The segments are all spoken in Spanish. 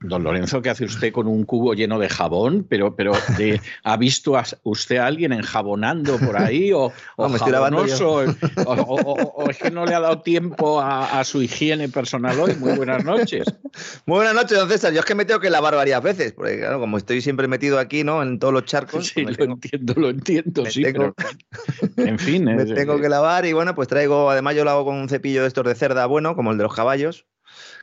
Don Lorenzo, ¿qué hace usted con un cubo lleno de jabón? Pero, pero ¿ha visto a usted a alguien enjabonando por ahí? ¿O, o, me estoy lavando yo. o, es que no le ha dado tiempo a, a su higiene personal hoy? Muy buenas noches. Muy buenas noches, don César. Yo es que me tengo que lavar varias veces, porque claro, como estoy siempre metido aquí, ¿no? En todos los charcos, Sí, pues lo tengo, entiendo, lo entiendo, sí, tengo- pero en fin. me es- tengo que lavar y bueno, pues traigo, además yo lo hago con un cepillo de estos de cerda bueno, como el de los caballos,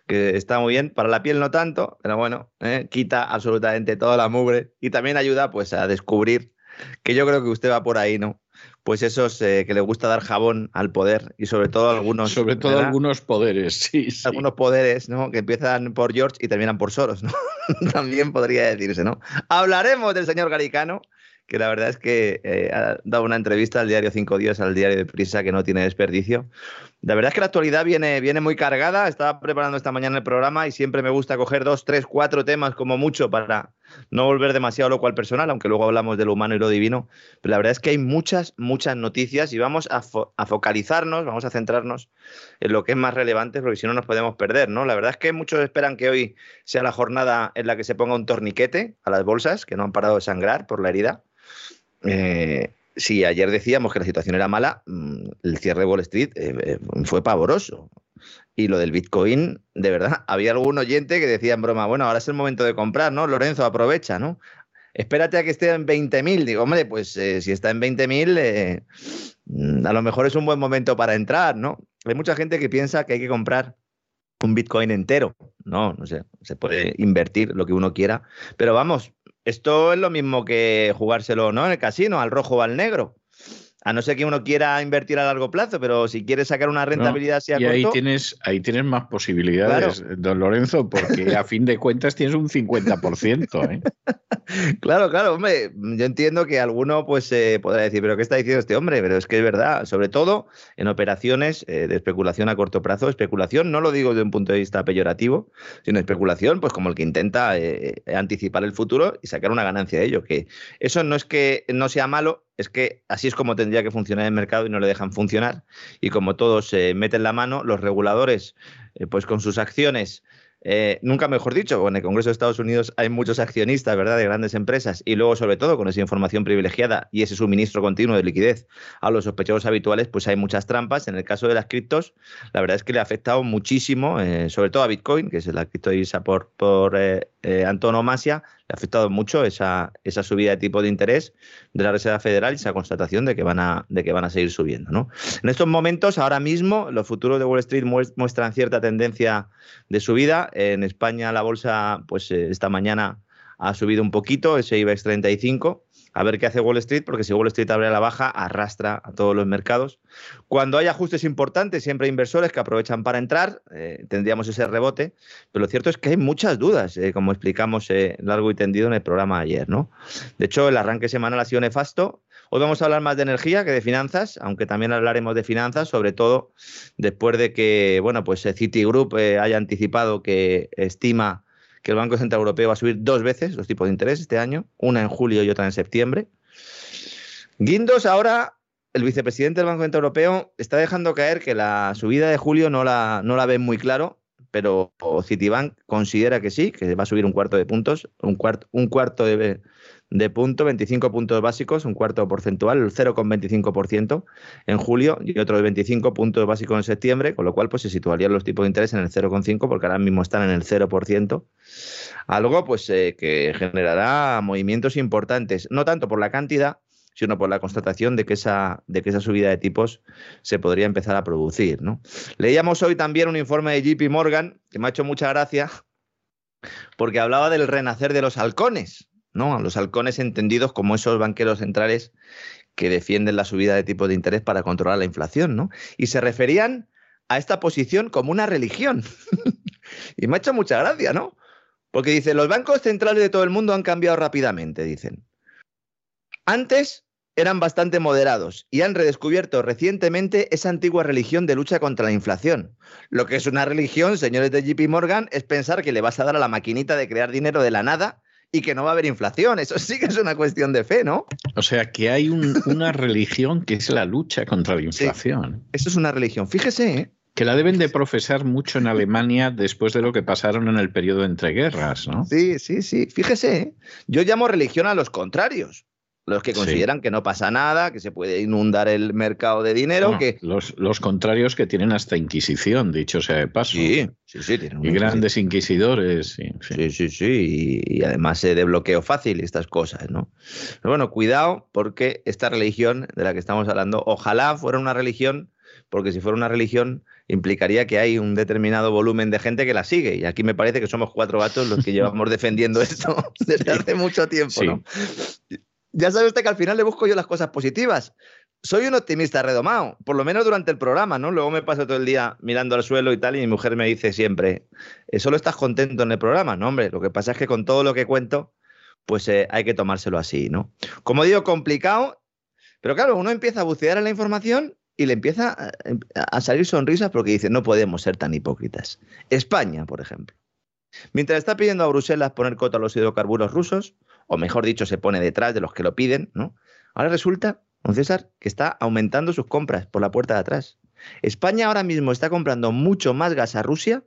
que está muy bien. Para la piel no tanto, pero bueno, ¿eh? quita absolutamente toda la mugre y también ayuda pues a descubrir que yo creo que usted va por ahí, ¿no? Pues esos eh, que le gusta dar jabón al poder y sobre todo algunos... sobre todo ¿verdad? algunos poderes, sí, sí. algunos poderes, ¿no? Que empiezan por George y terminan por Soros, ¿no? También podría decirse, ¿no? Hablaremos del señor Garicano, que la verdad es que eh, ha dado una entrevista al diario Cinco Días, al diario de Prisa, que no tiene desperdicio. La verdad es que la actualidad viene, viene muy cargada. Estaba preparando esta mañana el programa y siempre me gusta coger dos, tres, cuatro temas como mucho para no volver demasiado loco al personal, aunque luego hablamos de lo humano y lo divino. Pero la verdad es que hay muchas, muchas noticias y vamos a, fo- a focalizarnos, vamos a centrarnos en lo que es más relevante, porque si no nos podemos perder, ¿no? La verdad es que muchos esperan que hoy sea la jornada en la que se ponga un torniquete a las bolsas, que no han parado de sangrar por la herida. Eh, si ayer decíamos que la situación era mala, mm, el cierre de Wall Street eh, eh, fue pavoroso. Y lo del Bitcoin, de verdad, había algún oyente que decía en broma, bueno, ahora es el momento de comprar, ¿no? Lorenzo, aprovecha, ¿no? Espérate a que esté en 20.000. Digo, hombre, pues eh, si está en 20.000, eh, mm, a lo mejor es un buen momento para entrar, ¿no? Hay mucha gente que piensa que hay que comprar un Bitcoin entero. No, no sé, se puede invertir lo que uno quiera. Pero vamos, esto es lo mismo que jugárselo, ¿no? En el casino, al rojo o al negro. A no ser que uno quiera invertir a largo plazo, pero si quiere sacar una rentabilidad así a Y ahí tienes, ahí tienes más posibilidades, don Lorenzo, porque a fin de cuentas tienes un 50%. ¿eh? Claro, claro, hombre, yo entiendo que alguno pues eh, podrá decir, pero ¿qué está diciendo este hombre? Pero es que es verdad, sobre todo en operaciones eh, de especulación a corto plazo, especulación, no lo digo desde un punto de vista peyorativo, sino especulación, pues como el que intenta eh, anticipar el futuro y sacar una ganancia de ello, que eso no es que no sea malo, es que así es como tendría que funcionar el mercado y no le dejan funcionar. Y como todos se meten la mano, los reguladores, eh, pues con sus acciones, eh, nunca mejor dicho, en el Congreso de Estados Unidos hay muchos accionistas, ¿verdad?, de grandes empresas y luego, sobre todo, con esa información privilegiada y ese suministro continuo de liquidez a los sospechosos habituales, pues hay muchas trampas. En el caso de las criptos, la verdad es que le ha afectado muchísimo, eh, sobre todo a Bitcoin, que es la criptodivisa por, por eh, eh, antonomasia, ha afectado mucho esa, esa subida de tipo de interés de la Reserva Federal y esa constatación de que van a, de que van a seguir subiendo. ¿no? En estos momentos, ahora mismo, los futuros de Wall Street mues- muestran cierta tendencia de subida. En España la bolsa, pues eh, esta mañana ha subido un poquito, ese IBEX 35. A ver qué hace Wall Street, porque si Wall Street abre a la baja, arrastra a todos los mercados. Cuando hay ajustes importantes, siempre hay inversores que aprovechan para entrar, eh, tendríamos ese rebote, pero lo cierto es que hay muchas dudas, eh, como explicamos eh, largo y tendido en el programa ayer. ¿no? De hecho, el arranque semanal ha sido nefasto. Hoy vamos a hablar más de energía que de finanzas, aunque también hablaremos de finanzas, sobre todo después de que bueno, pues Citigroup haya anticipado que estima que el Banco Central Europeo va a subir dos veces los tipos de interés este año, una en julio y otra en septiembre. Guindos ahora, el vicepresidente del Banco Central Europeo está dejando caer que la subida de julio no la, no la ve muy claro, pero Citibank considera que sí, que va a subir un cuarto de puntos, un cuarto, un cuarto de, de punto, 25 puntos básicos, un cuarto porcentual, el 0,25% en julio y otro de 25 puntos básicos en septiembre, con lo cual pues se situarían los tipos de interés en el 0,5 porque ahora mismo están en el 0%. Algo pues eh, que generará movimientos importantes, no tanto por la cantidad, sino por la constatación de que esa, de que esa subida de tipos se podría empezar a producir. ¿no? Leíamos hoy también un informe de JP Morgan que me ha hecho mucha gracia porque hablaba del renacer de los halcones. ¿No? A los halcones entendidos como esos banqueros centrales que defienden la subida de tipos de interés para controlar la inflación, ¿no? Y se referían a esta posición como una religión. y me ha hecho mucha gracia, ¿no? Porque dice, los bancos centrales de todo el mundo han cambiado rápidamente, dicen. Antes eran bastante moderados y han redescubierto recientemente esa antigua religión de lucha contra la inflación. Lo que es una religión, señores de JP Morgan, es pensar que le vas a dar a la maquinita de crear dinero de la nada y que no va a haber inflación. Eso sí que es una cuestión de fe, ¿no? O sea, que hay una religión que es la lucha contra la inflación. eso es una religión. Fíjese, ¿eh? Que la deben de profesar mucho en Alemania después de lo que pasaron en el periodo entre guerras, ¿no? Sí, sí, sí. Fíjese, ¿eh? yo llamo religión a los contrarios los que consideran que no pasa nada, que se puede inundar el mercado de dinero. que... Los, los, contrarios que tienen haber Inquisición, dicho sea de paso. Sí, sí, sí. Tienen y grandes inquisidores. Sí, sí, sí. sí, Y, además de bloqueo fácil y estas cosas, ¿no? Pero bueno, cuidado, porque esta religión de la que estamos hablando, ojalá fuera una religión, porque si fuera una religión implicaría que hay un determinado volumen de gente que la sigue. Y aquí me parece que somos cuatro gatos los que llevamos defendiendo esto desde hace mucho tiempo, ¿no? Ya sabe usted que al final le busco yo las cosas positivas. Soy un optimista redomado, por lo menos durante el programa, ¿no? Luego me paso todo el día mirando al suelo y tal, y mi mujer me dice siempre, eh, ¿solo estás contento en el programa? No, hombre, lo que pasa es que con todo lo que cuento, pues eh, hay que tomárselo así, ¿no? Como digo, complicado, pero claro, uno empieza a bucear en la información y le empieza a, salir sonrisas porque dice, no podemos ser tan hipócritas. España, por ejemplo. Mientras está pidiendo a Bruselas poner cota a los hidrocarburos rusos, o mejor dicho, se pone detrás de los que lo piden, ¿no? Ahora resulta, don César, que está aumentando sus compras por la puerta de atrás. España ahora mismo está comprando mucho más gas a Rusia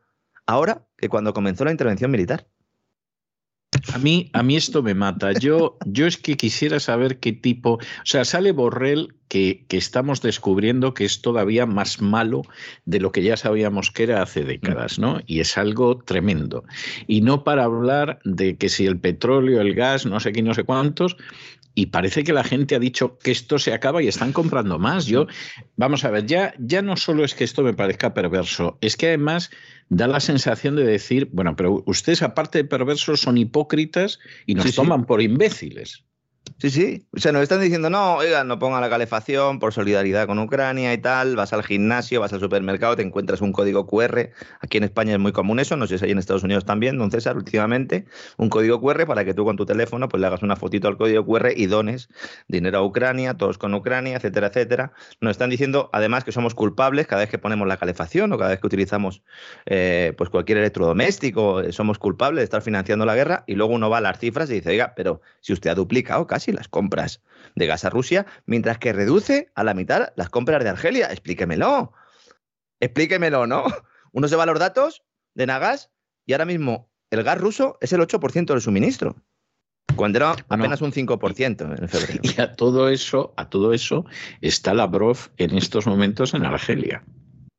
ahora que cuando comenzó la intervención militar. A mí, a mí esto me mata. Yo, yo es que quisiera saber qué tipo. O sea, sale Borrell que, que, estamos descubriendo que es todavía más malo de lo que ya sabíamos que era hace décadas, ¿no? Y es algo tremendo. Y no para hablar de que si el petróleo, el gas, no sé qué, no sé cuántos, y parece que la gente ha dicho que esto se acaba y están comprando más. Yo, vamos a ver, ya, ya no solo es que esto me parezca perverso, es que además da la sensación de decir, bueno, pero ustedes aparte de perversos son hipócritas y nos toman por imbéciles. Sí, sí. O sea, nos están diciendo, no, oiga, no ponga la calefacción por solidaridad con Ucrania y tal. Vas al gimnasio, vas al supermercado, te encuentras un código QR. Aquí en España es muy común eso, no sé si hay en Estados Unidos también, don César, últimamente. Un código QR para que tú con tu teléfono pues le hagas una fotito al código QR y dones dinero a Ucrania, todos con Ucrania, etcétera, etcétera. Nos están diciendo además que somos culpables cada vez que ponemos la calefacción o cada vez que utilizamos eh, pues cualquier electrodoméstico, eh, somos culpables de estar financiando la guerra y luego uno va a las cifras y dice, oiga, pero si usted ha duplicado casi las compras de gas a Rusia, mientras que reduce a la mitad las compras de Argelia. Explíquemelo. Explíquemelo, ¿no? Uno se va a los datos de Nagas y ahora mismo el gas ruso es el 8% del suministro. Cuando era apenas un 5% en febrero. Y a todo eso, a todo eso está Lavrov en estos momentos en Argelia.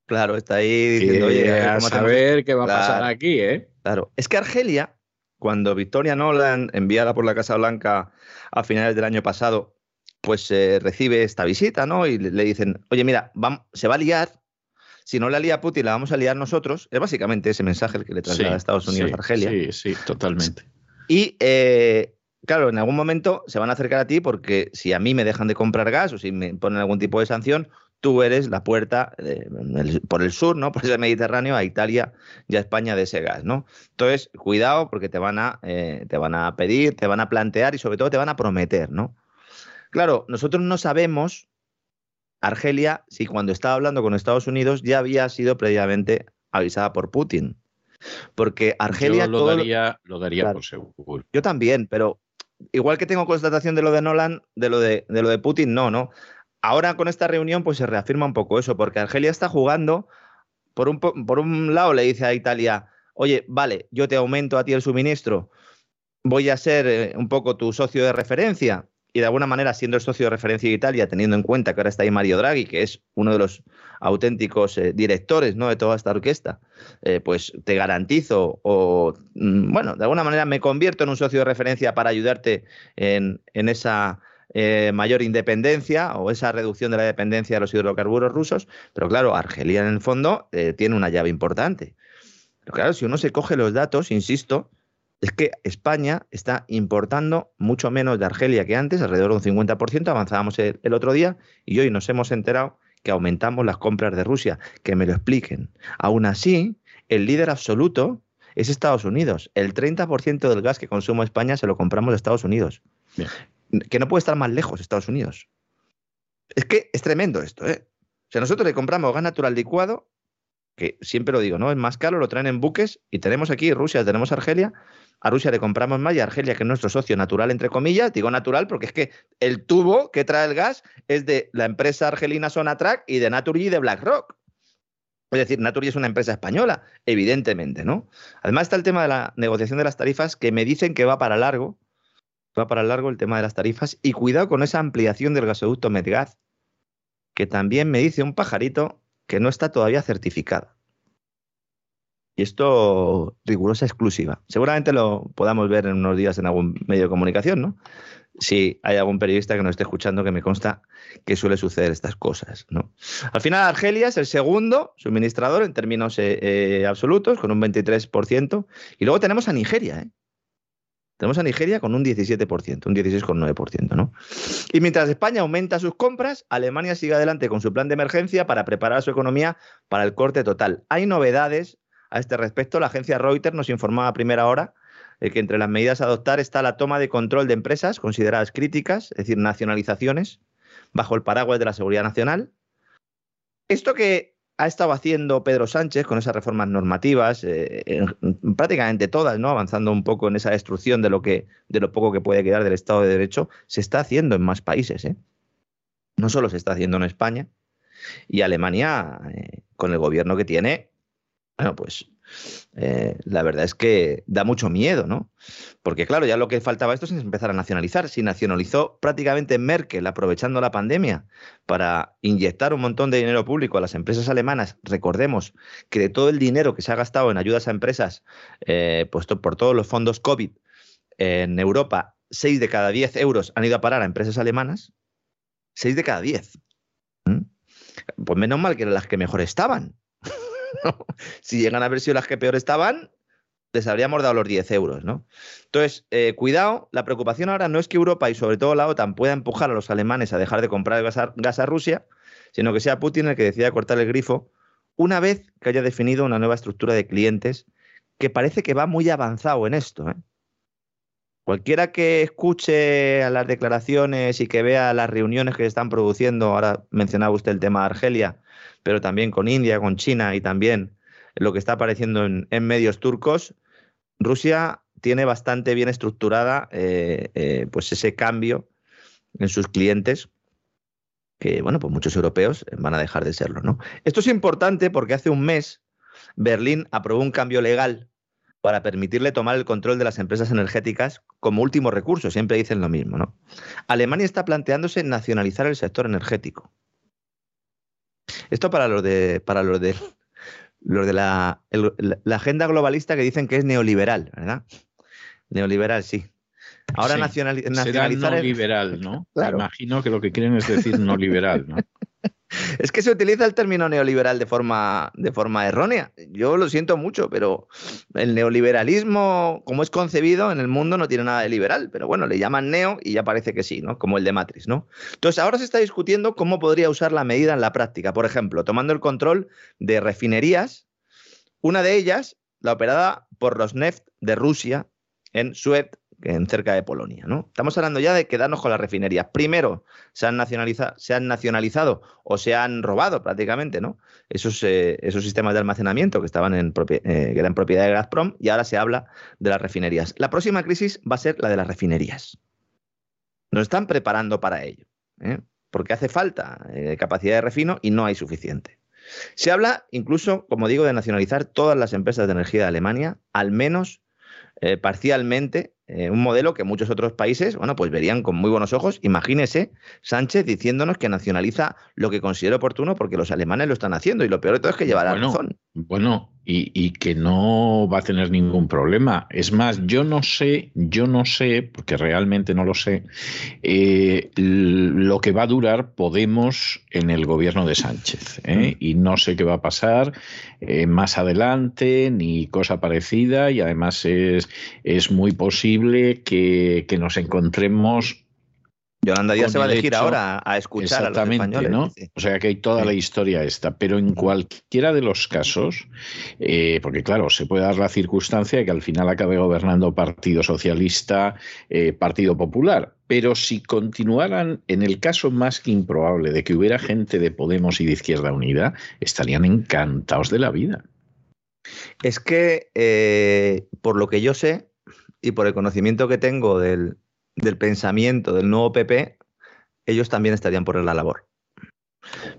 Claro, está ahí diciendo, oye, a saber qué va a pasar aquí, ¿eh? Claro, es que Argelia cuando Victoria Nolan, enviada por la Casa Blanca a finales del año pasado, pues eh, recibe esta visita, ¿no? Y le, dicen, oye, mira, se va a liar, si no la lía Putin, la vamos a liar nosotros. Es básicamente ese mensaje el que le traslada a Estados Unidos a Argelia. Sí, sí, totalmente. Y eh, claro, en algún momento se van a acercar a ti porque si a mí me dejan de comprar gas o si me ponen algún tipo de sanción, tú eres la puerta por el sur, ¿no? Por el Mediterráneo a Italia y a España de ese gas, ¿no? Entonces, cuidado porque te van a, eh, te van a pedir, te van a plantear y sobre todo te van a prometer, ¿no? Claro, nosotros no sabemos, Argelia, si cuando estaba hablando con Estados Unidos ya había sido previamente avisada por Putin. Porque Argelia... Yo lo daría, lo daría por seguro. Yo también, pero igual que tengo constatación de lo de Nolan, de lo de, de lo de Putin, no, ¿no? Ahora con esta reunión pues se reafirma un poco eso, porque Argelia está jugando por un, por un lado le dice a Italia, oye, vale, yo te aumento a ti el suministro, voy a ser eh, un poco tu socio de referencia, y de alguna manera, siendo el socio de referencia de Italia, teniendo en cuenta que ahora está ahí Mario Draghi, que es uno de los auténticos eh, directores ¿no? de toda esta orquesta, eh, pues te garantizo o, mm, bueno, de alguna manera me convierto en un socio de referencia para ayudarte en, esa eh, mayor independencia o esa reducción de la dependencia de los hidrocarburos rusos. Pero claro, Argelia en el fondo tiene una llave importante. Claro, si uno se coge los datos, insisto, es que España está importando mucho menos de Argelia que antes, alrededor de un 50%, avanzábamos el, otro día y hoy nos hemos enterado que aumentamos las compras de Rusia, que me lo expliquen. Aún así, el líder absoluto es Estados Unidos. El 30% del gas que consume España se lo compramos de Estados Unidos. Que no puede estar más lejos Estados Unidos. Es que es tremendo esto, ¿eh? O sea, nosotros le compramos gas natural licuado, que siempre lo digo, ¿no? Es más caro, lo traen en buques y tenemos aquí Rusia, tenemos Argelia, a Rusia le compramos más y a Argelia, que es nuestro socio natural, entre comillas, digo natural porque es que el tubo que trae el gas es de la empresa argelina Sonatrach y de Naturgy y de BlackRock. Es decir, Naturgy es una empresa española, evidentemente, ¿no? Además está el tema de la negociación de las tarifas que me dicen que va para largo, va para largo el tema de las tarifas y cuidado con esa ampliación del gasoducto Medgaz, que también me dice un pajarito que no está todavía certificada. Y esto, rigurosa exclusiva. Seguramente lo podamos ver en unos días en algún medio de comunicación, ¿no? Si hay algún periodista que nos esté escuchando, que me consta que suele suceder estas cosas, ¿no? Al final, Argelia es el segundo suministrador en términos eh, eh, absolutos, con un 23%. Y luego tenemos a Nigeria, ¿eh? Tenemos a Nigeria con un 17%, un 16,9%, ¿no? Y mientras España aumenta sus compras, Alemania sigue adelante con su plan de emergencia para preparar su economía para el corte total. Hay novedades a este respecto, la agencia Reuters nos informaba a primera hora de que entre las medidas a adoptar está la toma de control de empresas consideradas críticas, es decir, nacionalizaciones, bajo el paraguas de la seguridad nacional. Esto que ha estado haciendo Pedro Sánchez con esas reformas normativas, eh, prácticamente todas, ¿no? Avanzando un poco en esa destrucción de lo que, de lo poco que puede quedar del Estado de Derecho, se está haciendo en más países, ¿eh? No solo se está haciendo en España. Y Alemania, eh, con el gobierno que tiene, bueno, pues eh, la verdad es que da mucho miedo, ¿no? Porque claro, ya lo que faltaba esto es empezar a nacionalizar. Si nacionalizó prácticamente Merkel aprovechando la pandemia para inyectar un montón de dinero público a las empresas alemanas, recordemos que de todo el dinero que se ha gastado en ayudas a empresas, eh, puesto por todos los fondos COVID en Europa, 6 de cada 10 euros han ido a parar a empresas alemanas. 6 de cada 10. ¿Mm? Pues menos mal que eran las que mejor estaban si llegan a haber sido las que peor estaban, les habríamos dado los 10 euros, ¿no? Entonces, eh, cuidado, la preocupación ahora no es que Europa y sobre todo la OTAN pueda empujar a los alemanes a dejar de comprar gas a, gas a Rusia, sino que sea Putin el que decida cortar el grifo una vez que haya definido una nueva estructura de clientes que parece que va muy avanzado en esto. ¿eh? Cualquiera que escuche a las declaraciones y que vea las reuniones que se están produciendo, ahora mencionaba usted el tema de Argelia, pero también con India, con China y también lo que está apareciendo en, medios turcos, Rusia tiene bastante bien estructurada eh, eh, pues ese cambio en sus clientes que, bueno, pues muchos europeos van a dejar de serlo, ¿no? Esto es importante porque hace un mes Berlín aprobó un cambio legal para permitirle tomar el control de las empresas energéticas como último recurso, siempre dicen lo mismo, ¿no? Alemania está planteándose nacionalizar el sector energético. Esto para los de, para los de, los de la, la agenda globalista que dicen que es neoliberal, ¿verdad? Neoliberal, sí. Ahora nacionalizar. Será no liberal, ¿no? Imagino que lo que quieren es decir no liberal, ¿no? Es que se utiliza el término neoliberal de forma, de forma errónea. Yo lo siento mucho, pero el neoliberalismo, como es concebido en el mundo, no tiene nada de liberal. Pero bueno, le llaman neo y ya parece que sí, ¿no? Como el de Matrix, ¿no? Entonces, ahora se está discutiendo cómo podría usar la medida en la práctica. Por ejemplo, tomando el control de refinerías, una de ellas, la operada por Rosneft de Rusia en Suez, en cerca de Polonia. ¿no? Estamos hablando ya de quedarnos con las refinerías. Primero, se han, nacionalizado, se han nacionalizado o se han robado prácticamente ¿no? esos, eh, esos sistemas de almacenamiento que, estaban en eh, que eran propiedad de Gazprom y ahora se habla de las refinerías. La próxima crisis va a ser la de las refinerías. Nos están preparando para ello, ¿eh? porque hace falta capacidad de refino y no hay suficiente. Se habla incluso, como digo, de nacionalizar todas las empresas de energía de Alemania, al menos eh, parcialmente eh, un modelo que muchos otros países, bueno, pues verían con muy buenos ojos. Imagínese Sánchez diciéndonos que nacionaliza lo que considera oportuno porque los alemanes lo están haciendo y lo peor de todo es que llevará razón. Bueno, y, que no va a tener ningún problema. Es más, yo no sé, yo no sé, porque realmente no lo sé, eh, lo que va a durar Podemos en el gobierno de Sánchez. ¿eh? Y no sé qué va a pasar más adelante, ni cosa parecida, y además es, es muy posible que, nos encontremos Yolanda ya se va a elegir ahora a escuchar a los españoles. ¿no? O sea que hay toda la historia esta, pero en cualquiera de los casos, eh, porque claro, se puede dar la circunstancia de que al final acabe gobernando Partido Socialista, eh, Partido Popular, pero si continuaran, en el caso más que improbable de que hubiera gente de Podemos y de Izquierda Unida, estarían encantados de la vida. Es que, eh, por lo que yo sé, y por el conocimiento que tengo del, pensamiento del nuevo PP, ellos también estarían por la labor.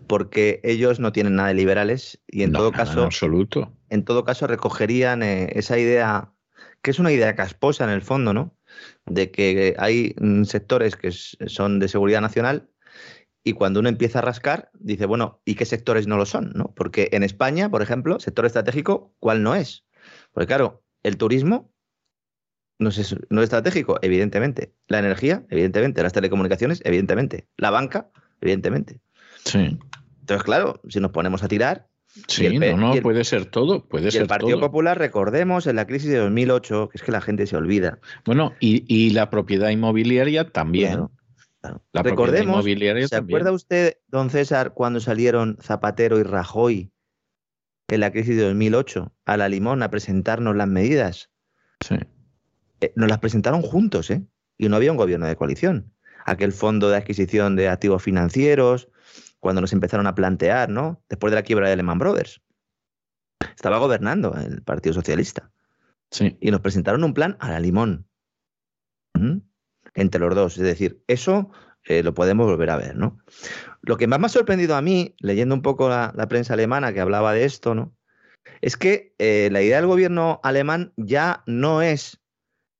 Porque ellos no tienen nada de liberales y en todo caso. En absoluto. En todo caso, recogerían eh, esa idea, que es una idea casposa en el fondo, ¿no? De que hay mm, sectores que son de seguridad nacional y cuando uno empieza a rascar, dice, bueno, ¿y qué sectores no lo son? ¿no? Porque en España, por ejemplo, sector estratégico, ¿cuál no es? Porque claro, el turismo no es, no es estratégico, evidentemente. La energía, evidentemente. Las telecomunicaciones, evidentemente. La banca, evidentemente. Sí. Entonces, claro, si nos ponemos a tirar. Sí, no, no, puede ser todo. Puede ser el Partido Popular, recordemos, en la crisis de 2008, que es que la gente se olvida. Bueno, y, la propiedad inmobiliaria también. La recordemos, inmobiliaria ¿se acuerda usted, don César, cuando salieron Zapatero y Rajoy en la crisis de 2008 a la Limón a presentarnos las medidas? Sí. Eh, nos las presentaron juntos, ¿eh? Y no había un gobierno de coalición. Aquel fondo de adquisición de activos financieros, cuando nos empezaron a plantear, ¿no? Después de la quiebra de Lehman Brothers. Estaba gobernando el Partido Socialista. Sí. Y nos presentaron un plan a la limón. ¿Mm? Entre los dos. Es decir, eso eh, lo podemos volver a ver, ¿no? Lo que más me ha sorprendido a mí, leyendo un poco la, prensa alemana que hablaba de esto, ¿no? Es que eh, la idea del gobierno alemán ya no es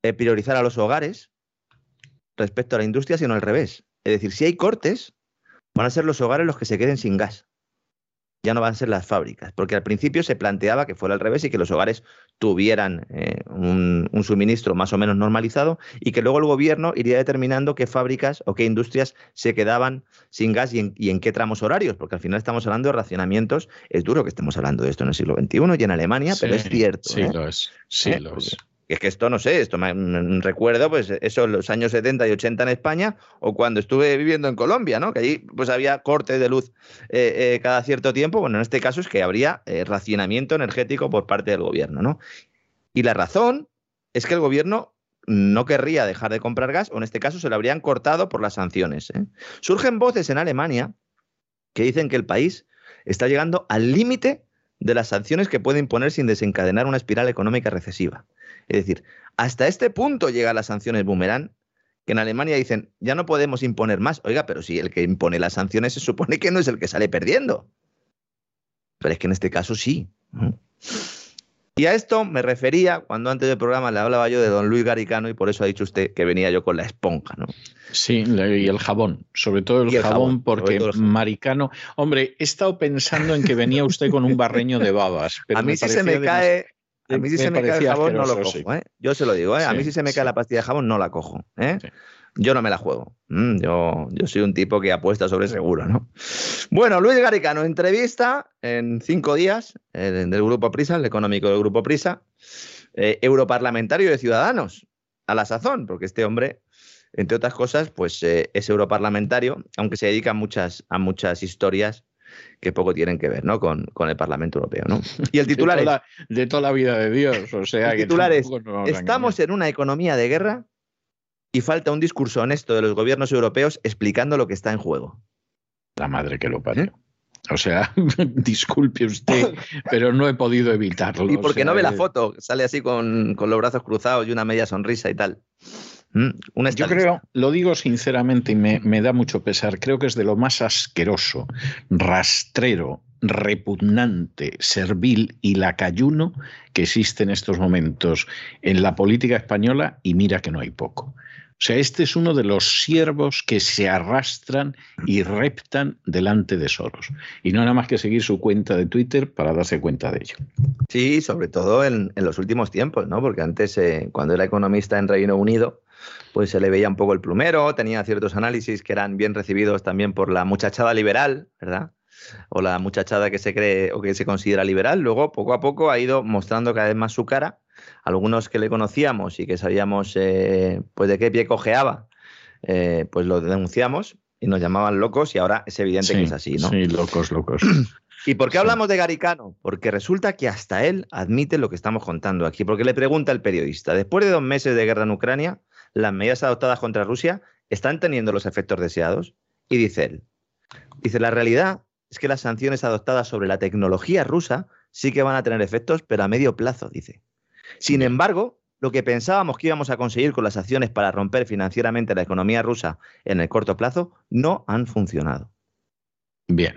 eh, priorizar a los hogares respecto a la industria, sino al revés. Es decir, si hay cortes, van a ser los hogares los que se queden sin gas. Ya no van a ser las fábricas, porque al principio se planteaba que fuera al revés y que los hogares tuvieran eh, un, suministro más o menos normalizado y que luego el gobierno iría determinando qué fábricas o qué industrias se quedaban sin gas y en, qué tramos horarios, porque al final estamos hablando de racionamientos. Es duro que estemos hablando de esto en el siglo XXI y en Alemania, pero es cierto. Sí, lo es. Sí, lo es es que esto no sé, esto me recuerdo, pues eso, los años 70 y 80 en España, o cuando estuve viviendo en Colombia, ¿no? Que allí pues había cortes de luz eh, eh, cada cierto tiempo. Bueno, en este caso es que habría eh, racionamiento energético por parte del gobierno, ¿no? Y la razón es que el gobierno no querría dejar de comprar gas, o en este caso se lo habrían cortado por las sanciones. Surgen voces en Alemania que dicen que el país está llegando al límite de las sanciones que puede imponer sin desencadenar una espiral económica recesiva. Es decir, hasta este punto llegan las sanciones boomerang, que en Alemania dicen, ya no podemos imponer más. Oiga, pero si el que impone las sanciones se supone que no es el que sale perdiendo. Pero es que en este caso sí. Y a esto me refería cuando antes del programa le hablaba yo de don Luis Garicano y por eso ha dicho usted que venía yo con la esponja, ¿no? Sí, y el jabón, sobre todo el, jabón, porque Maricano, hombre, he estado pensando en que venía usted con un barreño de babas. a mí sí se me cae, a mí si se me cae el jabón no lo cojo, ¿eh? Yo se lo digo, ¿eh? A mí si se me cae la pastilla de jabón no la cojo, ¿eh? Yo no me la juego. Mm, yo, yo soy un tipo que apuesta sobre seguro, ¿no? Bueno, Luis Garicano, entrevista en cinco días del Grupo Prisa, el económico del Grupo Prisa, europarlamentario de Ciudadanos, a la sazón, porque este hombre, entre otras cosas, pues eh, es europarlamentario, aunque se dedica muchas, a muchas historias que poco tienen que ver ¿no? con, con el Parlamento Europeo. ¿no? Y el titular de toda, es, de toda la vida de Dios. O sea, el titular es, estamos en una economía de guerra y falta un discurso honesto de los gobiernos europeos explicando lo que está en juego. La madre que lo parió. ¿Eh? O sea, disculpe usted, pero no he podido evitarlo. Y porque no ve la foto, sale así con, con los brazos cruzados y una media sonrisa y tal. Mm, Yo creo, lo digo sinceramente y me, da mucho pesar, creo que es de lo más asqueroso, rastrero repugnante, servil y lacayuno que existe en estos momentos en la política española y mira que no hay poco. O sea, este es uno de los siervos que se arrastran y reptan delante de Soros. Y no nada más que seguir su cuenta de Twitter para darse cuenta de ello. Sí, sobre todo en, los últimos tiempos, ¿no? Porque antes, eh, cuando era economista en Reino Unido, pues se le veía un poco el plumero, tenía ciertos análisis que eran bien recibidos también por la muchachada liberal, ¿verdad? O la muchachada que se cree o que se considera liberal. Luego, poco a poco, ha ido mostrando cada vez más su cara algunos que le conocíamos y que sabíamos eh, pues de qué pie cojeaba, eh, pues lo denunciamos y nos llamaban locos y ahora es evidente que es así, ¿no? Sí, locos, locos. ¿Y por qué hablamos de Garicano? Porque resulta que hasta él admite lo que estamos contando aquí, porque le pregunta el periodista, después de dos meses de guerra en Ucrania, ¿las medidas adoptadas contra Rusia están teniendo los efectos deseados? Y dice él, dice, la realidad es que las sanciones adoptadas sobre la tecnología rusa sí que van a tener efectos, pero a medio plazo, dice. Sin embargo, lo que pensábamos que íbamos a conseguir con las acciones para romper financieramente la economía rusa en el corto plazo no han funcionado. Bien.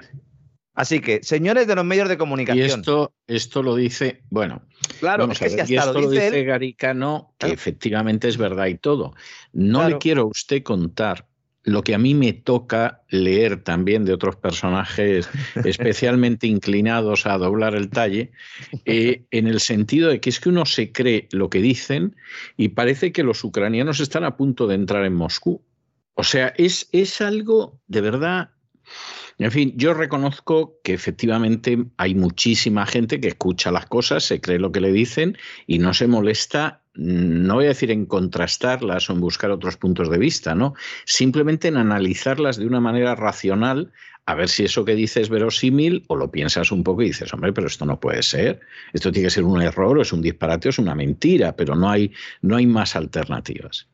Así que, señores de los medios de comunicación. Y esto, esto lo dice, bueno, claro, es que, y esto lo dice, Garicano, que efectivamente es verdad y todo. No le quiero a usted contar lo que a mí me toca leer también de otros personajes especialmente inclinados a doblar el talle, eh, en el sentido de que es que uno se cree lo que dicen y parece que los ucranianos están a punto de entrar en Moscú. O sea, es, es algo de verdad en fin, yo reconozco que efectivamente hay muchísima gente que escucha las cosas, se cree lo que le dicen y no se molesta, no voy a decir en contrastarlas o en buscar otros puntos de vista, ¿no? Simplemente en analizarlas de una manera racional, a ver si eso que dices es verosímil o lo piensas un poco y dices, hombre, pero esto no puede ser, esto tiene que ser un error o es un disparate o es una mentira, pero no hay, no hay más alternativas.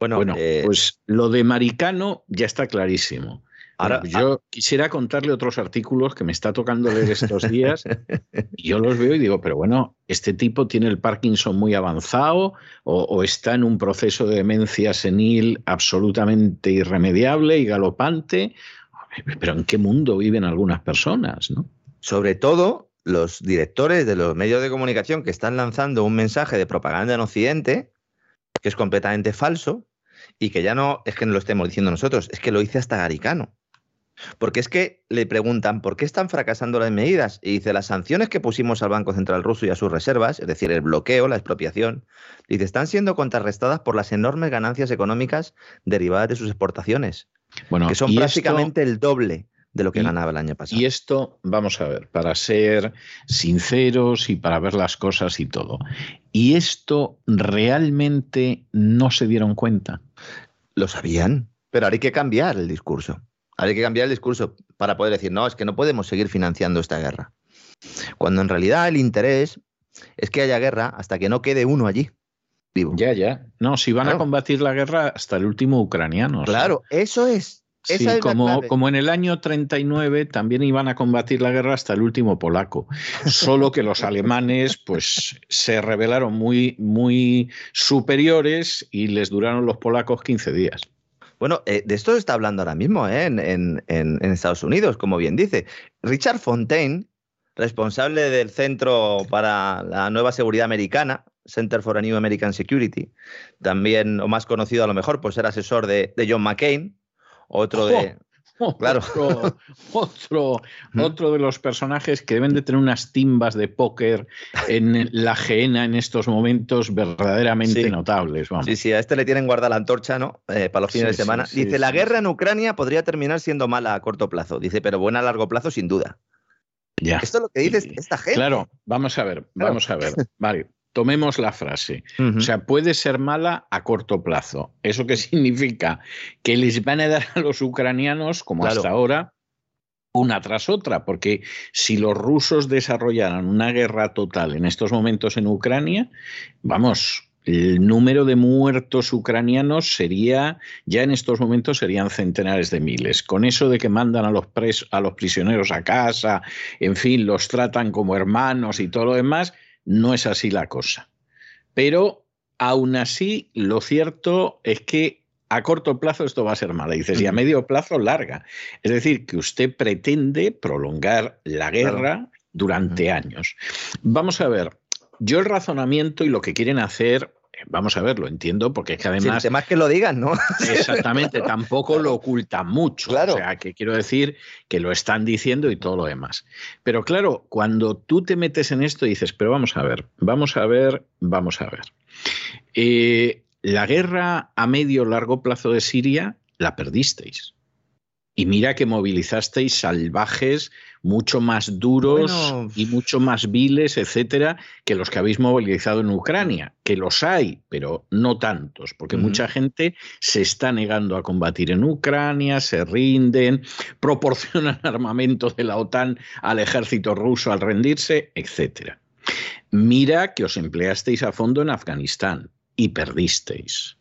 Bueno, eh, pues lo de Maricano ya está clarísimo. Ahora, pues yo quisiera contarle otros artículos que me está tocando leer estos días. y yo los veo y digo, pero bueno, este tipo tiene el Parkinson muy avanzado o, está en un proceso de demencia senil absolutamente irremediable y galopante. Pero ¿en qué mundo viven algunas personas? ¿no? Sobre todo los directores de los medios de comunicación que están lanzando un mensaje de propaganda en Occidente que es completamente falso y que ya no es que no lo estemos diciendo nosotros, es que lo dice hasta Garicano. Porque es que le preguntan por qué están fracasando las medidas y dice las sanciones que pusimos al Banco Central ruso y a sus reservas, es decir, el bloqueo, la expropiación, dice están siendo contrarrestadas por las enormes ganancias económicas derivadas de sus exportaciones, bueno, que son prácticamente el doble de lo que ganaba el año pasado. Y esto, vamos a ver, para ser sinceros y para ver las cosas y todo. ¿Y esto realmente no se dieron cuenta? Lo sabían, pero ahora hay que cambiar el discurso. Hay que cambiar el discurso para poder decir, no, es que no podemos seguir financiando esta guerra. Cuando en realidad el interés es que haya guerra hasta que no quede uno allí. Vivo. Ya, ya. No, si van a combatir la guerra hasta el último ucraniano. Claro, eso es. Sí, como, como en el año 39 también iban a combatir la guerra hasta el último polaco. Solo que los alemanes pues se revelaron muy, muy superiores y les duraron los polacos 15 días. Bueno, eh, de esto se está hablando ahora mismo ¿eh? en, Estados Unidos, como bien dice. Richard Fontaine, responsable del Centro para la Nueva Seguridad Americana, Center for a New American Security, también, o más conocido a lo mejor por ser asesor de, John McCain, otro de, Claro. Otro, otro, de los personajes que deben de tener unas timbas de póker en la geena en estos momentos verdaderamente notables. Sí, sí, a este le tienen guardada la antorcha, ¿no? Eh, para los fines de semana. Dice, la guerra en Ucrania podría terminar siendo mala a corto plazo. Dice, pero buena a largo plazo sin duda. Ya. Esto es lo que dice esta gente. Claro, vamos a ver, vamos a ver. Vale, tomemos la frase. O sea, puede ser mala a corto plazo. ¿Eso qué significa? Que les van a dar a los ucranianos, como hasta ahora, una tras otra, porque si los rusos desarrollaran una guerra total en estos momentos en Ucrania, vamos, el número de muertos ucranianos sería, ya en estos momentos serían centenares de miles. Con eso de que mandan a los, a los prisioneros a casa, en fin, los tratan como hermanos y todo lo demás, no es así la cosa. Pero aún así, lo cierto es que a corto plazo esto va a ser mala. Dices, y a medio plazo larga. Es decir, que usted pretende prolongar la guerra durante años. Vamos a ver, yo el razonamiento y lo que quieren hacer vamos a ver, lo entiendo, porque es que además. más que lo digan, ¿no? Exactamente, tampoco lo ocultan mucho. Claro. O sea, que quiero decir que lo están diciendo y todo lo demás. Pero claro, cuando tú te metes en esto dices, pero vamos a ver, vamos a ver, vamos a ver. Eh, la guerra a medio largo plazo de Siria la perdisteis. Y mira que movilizasteis salvajes mucho más duros y mucho más viles, etcétera, que los que habéis movilizado en Ucrania, que los hay, pero no tantos, porque mucha gente se está negando a combatir en Ucrania, se rinden, proporcionan armamento de la OTAN al ejército ruso al rendirse, etcétera. Mira que os empleasteis a fondo en Afganistán y perdisteis.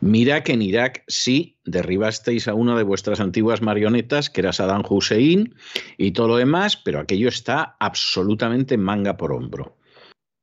Mira que en Irak sí derribasteis a una de vuestras antiguas marionetas, que era Saddam Hussein, y todo lo demás, pero aquello está absolutamente manga por hombro.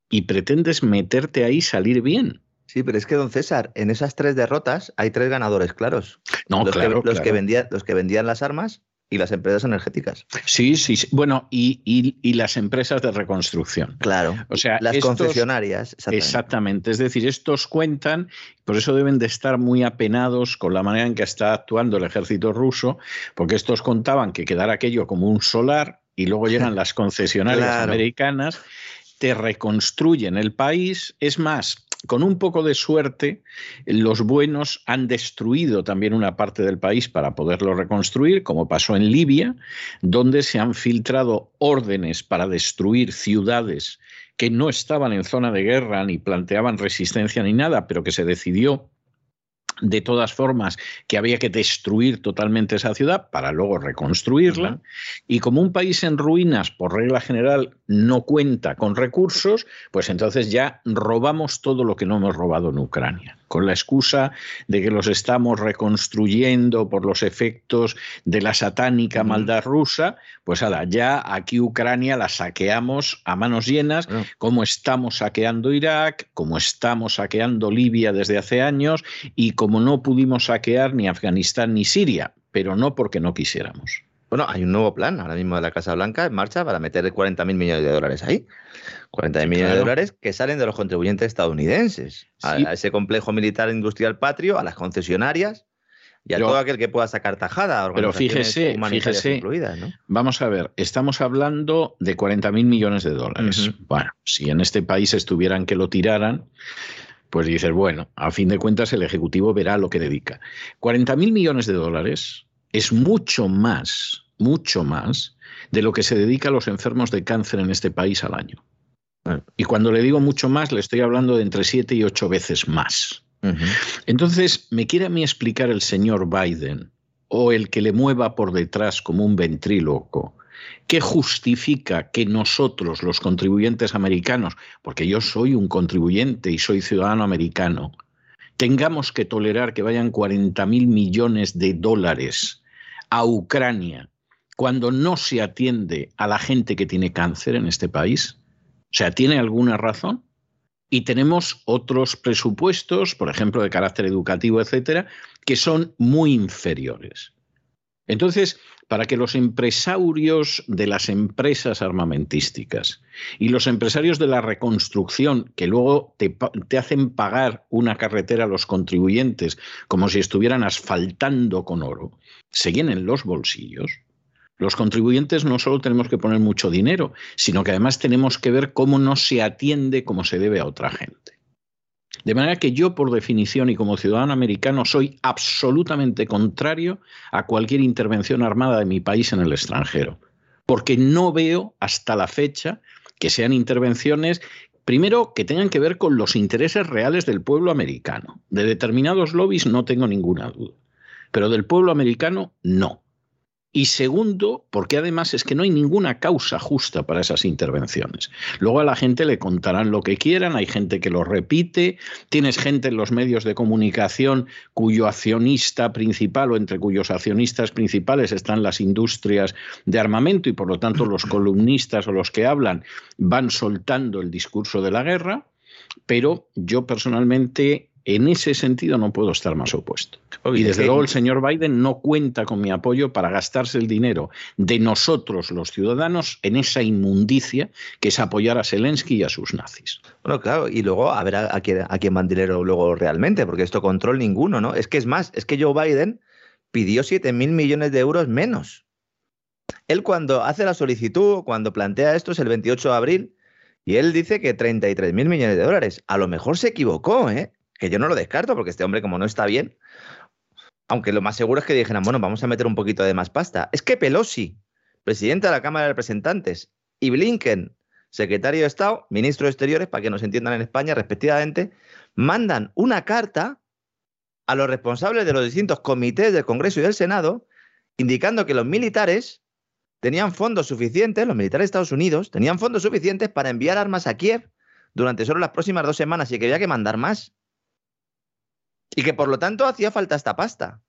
Y pretendes meterte ahí y salir bien. Sí, pero es que, don César, en esas tres derrotas hay tres ganadores claros. No, los claro, los, Que vendían, los que vendían las armas y las empresas energéticas. Sí, sí, Bueno, y, las empresas de reconstrucción. Claro. O sea, las concesionarias. Exactamente. exactamente. Es decir, estos cuentan, por eso deben de estar muy apenados con la manera en que está actuando el ejército ruso, porque estos contaban que quedara aquello como un solar y luego llegan las concesionarias americanas, te reconstruyen el país. Es más, con un poco de suerte, los buenos han destruido también una parte del país para poderlo reconstruir, como pasó en Libia, donde se han filtrado órdenes para destruir ciudades que no estaban en zona de guerra ni planteaban resistencia ni nada, pero que se decidió de todas formas que había que destruir totalmente esa ciudad para luego reconstruirla. Y como un país en ruinas, por regla general, no cuenta con recursos, pues entonces ya robamos todo lo que no hemos robado en Ucrania con la excusa de que los estamos reconstruyendo por los efectos de la satánica maldad rusa, pues ala, ya aquí Ucrania la saqueamos a manos llenas, como estamos saqueando Irak, como estamos saqueando Libia desde hace años y como no pudimos saquear ni Afganistán ni Siria, pero no porque no quisiéramos. Bueno, hay un nuevo plan ahora mismo de la Casa Blanca en marcha para meter 40.000 millones de dólares ahí. 40 millones de dólares que salen de los contribuyentes estadounidenses, a, ese complejo militar industrial patrio, a las concesionarias y a todo aquel que pueda sacar tajada. Pero fíjese, fíjese vamos a ver, estamos hablando de 40.000 millones de dólares. Bueno, si en este país estuvieran que lo tiraran, pues dices, bueno, a fin de cuentas el Ejecutivo verá lo que dedica. 40.000 millones de dólares es mucho más, mucho más de lo que se dedica a los enfermos de cáncer en este país al año. Y cuando le digo mucho más, le estoy hablando de entre siete y ocho veces más. Entonces, ¿me quiere a mí explicar el señor Biden o el que le mueva por detrás como un ventríloco? ¿Qué justifica que nosotros, los contribuyentes americanos, porque yo soy un contribuyente y soy ciudadano americano, tengamos que tolerar que vayan 40 mil millones de dólares a Ucrania cuando no se atiende a la gente que tiene cáncer en este país? O sea, ¿tiene alguna razón? Y tenemos otros presupuestos, por ejemplo, de carácter educativo, etcétera, que son muy inferiores. Entonces, para que los empresarios de las empresas armamentísticas y los empresarios de la reconstrucción, que luego te, hacen pagar una carretera a los contribuyentes como si estuvieran asfaltando con oro, se llenen los bolsillos, los contribuyentes no solo tenemos que poner mucho dinero, sino que además tenemos que ver cómo no se atiende como se debe a otra gente. De manera que yo, por definición y como ciudadano americano, soy absolutamente contrario a cualquier intervención armada de mi país en el extranjero, porque no veo hasta la fecha que sean intervenciones, primero, que tengan que ver con los intereses reales del pueblo americano. De determinados lobbies no tengo ninguna duda, pero del pueblo americano no. Y segundo, porque además es que no hay ninguna causa justa para esas intervenciones. Luego a la gente le contarán lo que quieran, hay gente que lo repite, tienes gente en los medios de comunicación cuyo accionista principal o entre cuyos accionistas principales están las industrias de armamento y por lo tanto los columnistas o los que hablan van soltando el discurso de la guerra, pero yo personalmente en ese sentido no puedo estar más opuesto. Y desde luego el señor Biden no cuenta con mi apoyo para gastarse el dinero de nosotros los ciudadanos en esa inmundicia que es apoyar a Zelensky y a sus nazis. Bueno, claro, y luego a ver a, quién, a quién van dinero luego realmente, porque esto control ninguno, ¿no? Es que es más, es que Joe Biden pidió 7 mil millones de euros menos. Él cuando hace la solicitud, cuando plantea esto es el 28 de abril, y él dice que 33 mil millones de dólares. A lo mejor se equivocó, ¿eh? Que yo no lo descarto, porque este hombre como no está bien, aunque lo más seguro es que dijeran, bueno, vamos a meter un poquito de más pasta. Es que Pelosi, presidenta de la Cámara de Representantes, y Blinken, secretario de Estado, ministro de Exteriores, para que nos entiendan en España respectivamente, mandan una carta a los responsables de los distintos comités del Congreso y del Senado, indicando que los militares tenían fondos suficientes, los militares de Estados Unidos tenían fondos suficientes para enviar armas a Kiev durante solo las próximas dos semanas y que había que mandar más. Y que por lo tanto hacía falta esta pasta.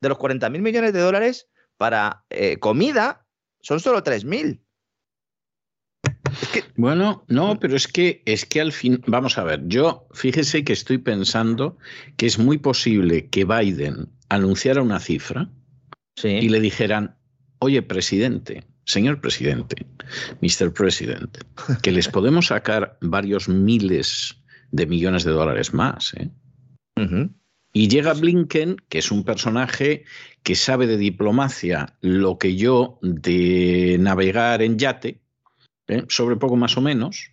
De los 40 mil millones de dólares para eh, comida, son solo 3 mil. Bueno, no, pero es que es que al fin, vamos a ver, yo fíjese que estoy pensando que es muy posible que Biden anunciara una cifra y le dijeran, oye, presidente, señor presidente, Mr. President, que les podemos sacar varios miles de millones de dólares más. ¿eh? Y llega Blinken, que es un personaje que sabe de diplomacia lo que yo de navegar en yate, ¿eh? sobre poco más o menos,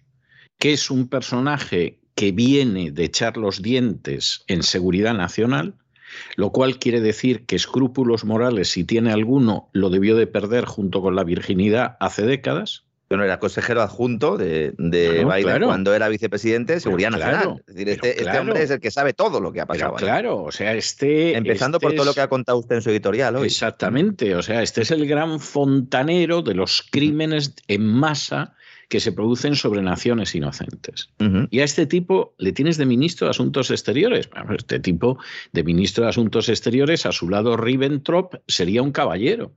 que es un personaje que viene de echar los dientes en seguridad nacional, lo cual quiere decir que escrúpulos morales, si tiene alguno, lo debió de perder junto con la virginidad hace décadas. Bueno, era consejero adjunto de, Biden cuando era vicepresidente de Seguridad Nacional. Es decir, este, este hombre es el que sabe todo lo que ha pasado. claro, o sea, este. Empezando por todo lo que ha contado usted en su editorial hoy. Exactamente, o sea, este es el gran fontanero de los crímenes en masa que se producen sobre naciones inocentes. Y a este tipo le tienes de ministro de Asuntos Exteriores. Este tipo de ministro de Asuntos Exteriores, a su lado Ribbentrop, sería un caballero.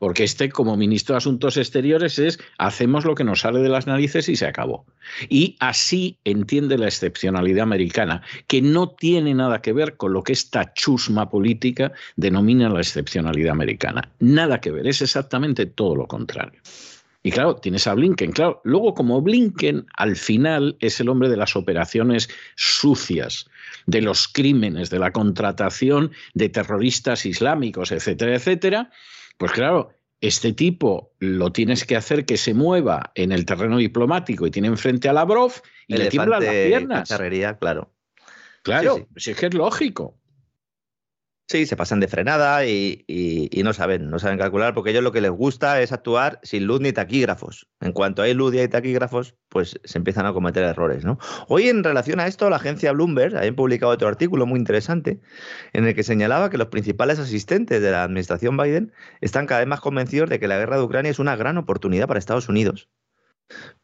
Porque este, como ministro de Asuntos Exteriores, es hacemos lo que nos sale de las narices y se acabó. Y así entiende la excepcionalidad americana, que no tiene nada que ver con lo que esta chusma política denomina la excepcionalidad americana. Nada que ver, es exactamente todo lo contrario. Y claro, tienes a Blinken. Claro, luego como Blinken al final es el hombre de las operaciones sucias, de los crímenes, de la contratación de terroristas islámicos, etcétera, etcétera, pues claro, este tipo lo tienes que hacer que se mueva en el terreno diplomático y tiene enfrente a Lavrov y le tiemblan las piernas. claro. Claro, sí, es que es lógico. Sí, se pasan de frenada y, no saben, no saben calcular, porque ellos lo que les gusta es actuar sin luz ni taquígrafos. En cuanto hay luz y hay taquígrafos, pues se empiezan a cometer errores, ¿no? Hoy, en relación a esto, la agencia Bloomberg ha publicado otro artículo muy interesante en el que señalaba que los principales asistentes de la administración Biden están cada vez más convencidos de que la guerra de Ucrania es una gran oportunidad para Estados Unidos,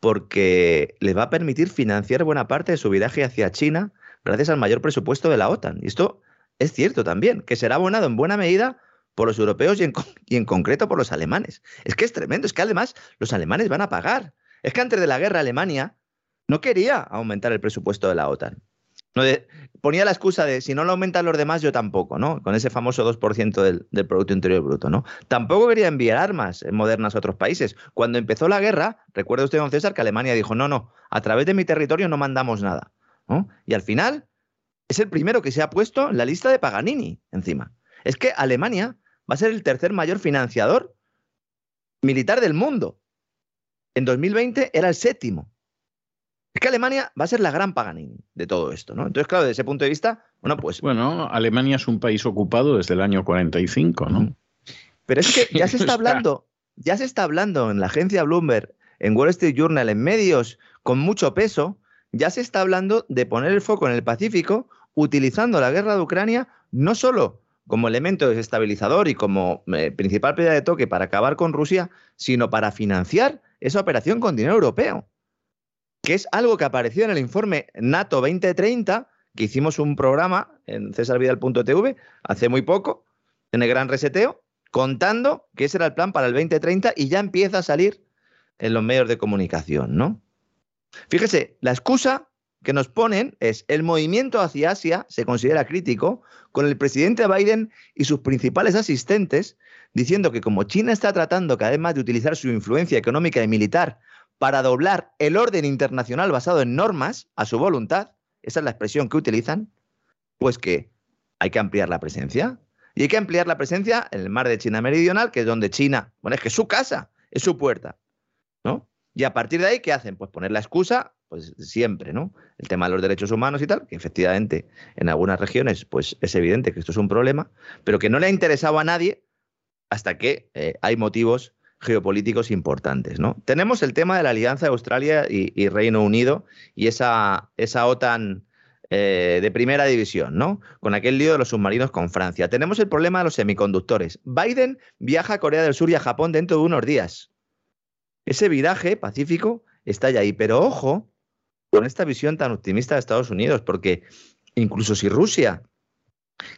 porque les va a permitir financiar buena parte de su viaje hacia China gracias al mayor presupuesto de la OTAN. Y esto es cierto también, que será abonado en buena medida por los europeos y en, concreto por los alemanes. Es que es tremendo, es que además los alemanes van a pagar. Es que antes de la guerra Alemania no quería aumentar el presupuesto de la OTAN. No ponía la excusa de si no lo aumentan los demás, yo tampoco, ¿no? Con ese famoso 2% del, del, Producto Interior Bruto, ¿no? Tampoco quería enviar armas modernas a otros países. Cuando empezó la guerra, recuerda usted, don César, que Alemania dijo, no, no, a través de mi territorio no mandamos nada. Y al final es el primero que se ha puesto en la lista de Paganini encima. Es que Alemania va a ser el tercer mayor financiador militar del mundo. En 2020 era el séptimo. Es que Alemania va a ser la gran Paganini de todo esto, ¿no? Entonces, claro, desde ese punto de vista, bueno, pues... Bueno, Alemania es un país ocupado desde el año 45, ¿no? Pero es que ya se está hablando, ya se está hablando en la agencia Bloomberg, en Wall Street Journal, en medios con mucho peso, ya se está hablando de poner el foco en el Pacífico utilizando la guerra de Ucrania no solo como elemento desestabilizador y como eh, principal pérdida de toque para acabar con Rusia, sino para financiar esa operación con dinero europeo, que es algo que apareció en el informe NATO 2030, que hicimos un programa en cesarvidal.tv hace muy poco, en el gran reseteo, contando que ese era el plan para el 2030 y ya empieza a salir en los medios de comunicación, ¿no? Fíjese, la excusa que nos ponen es el movimiento hacia Asia se considera crítico con el presidente Biden y sus principales asistentes diciendo que como China está tratando cada vez más de utilizar su influencia económica y militar para doblar el orden internacional basado en normas a su voluntad, esa es la expresión que utilizan, pues que hay que ampliar la presencia. Y hay que ampliar la presencia en el mar de China Meridional, que es donde China, bueno, es que es su casa, es su puerta, ¿no? Y a partir de ahí, ¿qué hacen? Pues poner la excusa, pues siempre, ¿no? El tema de los derechos humanos y tal, que efectivamente en algunas regiones, pues es evidente que esto es un problema, pero que no le ha interesado a nadie hasta que eh, hay motivos geopolíticos importantes. ¿no? Tenemos el tema de la alianza de Australia y, Reino Unido y esa, esa OTAN eh, de primera división, ¿no? Con aquel lío de los submarinos con Francia. Tenemos el problema de los semiconductores. Biden viaja a Corea del Sur y a Japón dentro de unos días. Ese viraje pacífico está ya ahí, pero ojo con esta visión tan optimista de Estados Unidos, porque incluso si Rusia,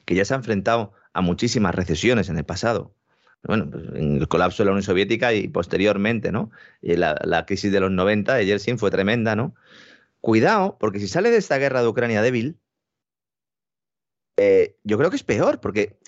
que ya se ha enfrentado a muchísimas recesiones en el pasado, bueno, pues, en el colapso de la Unión Soviética y posteriormente, ¿no? la, la, crisis de los 90 de Yeltsin fue tremenda, ¿no? Cuidado, porque si sale de esta guerra de Ucrania débil, eh, yo creo que es peor, porque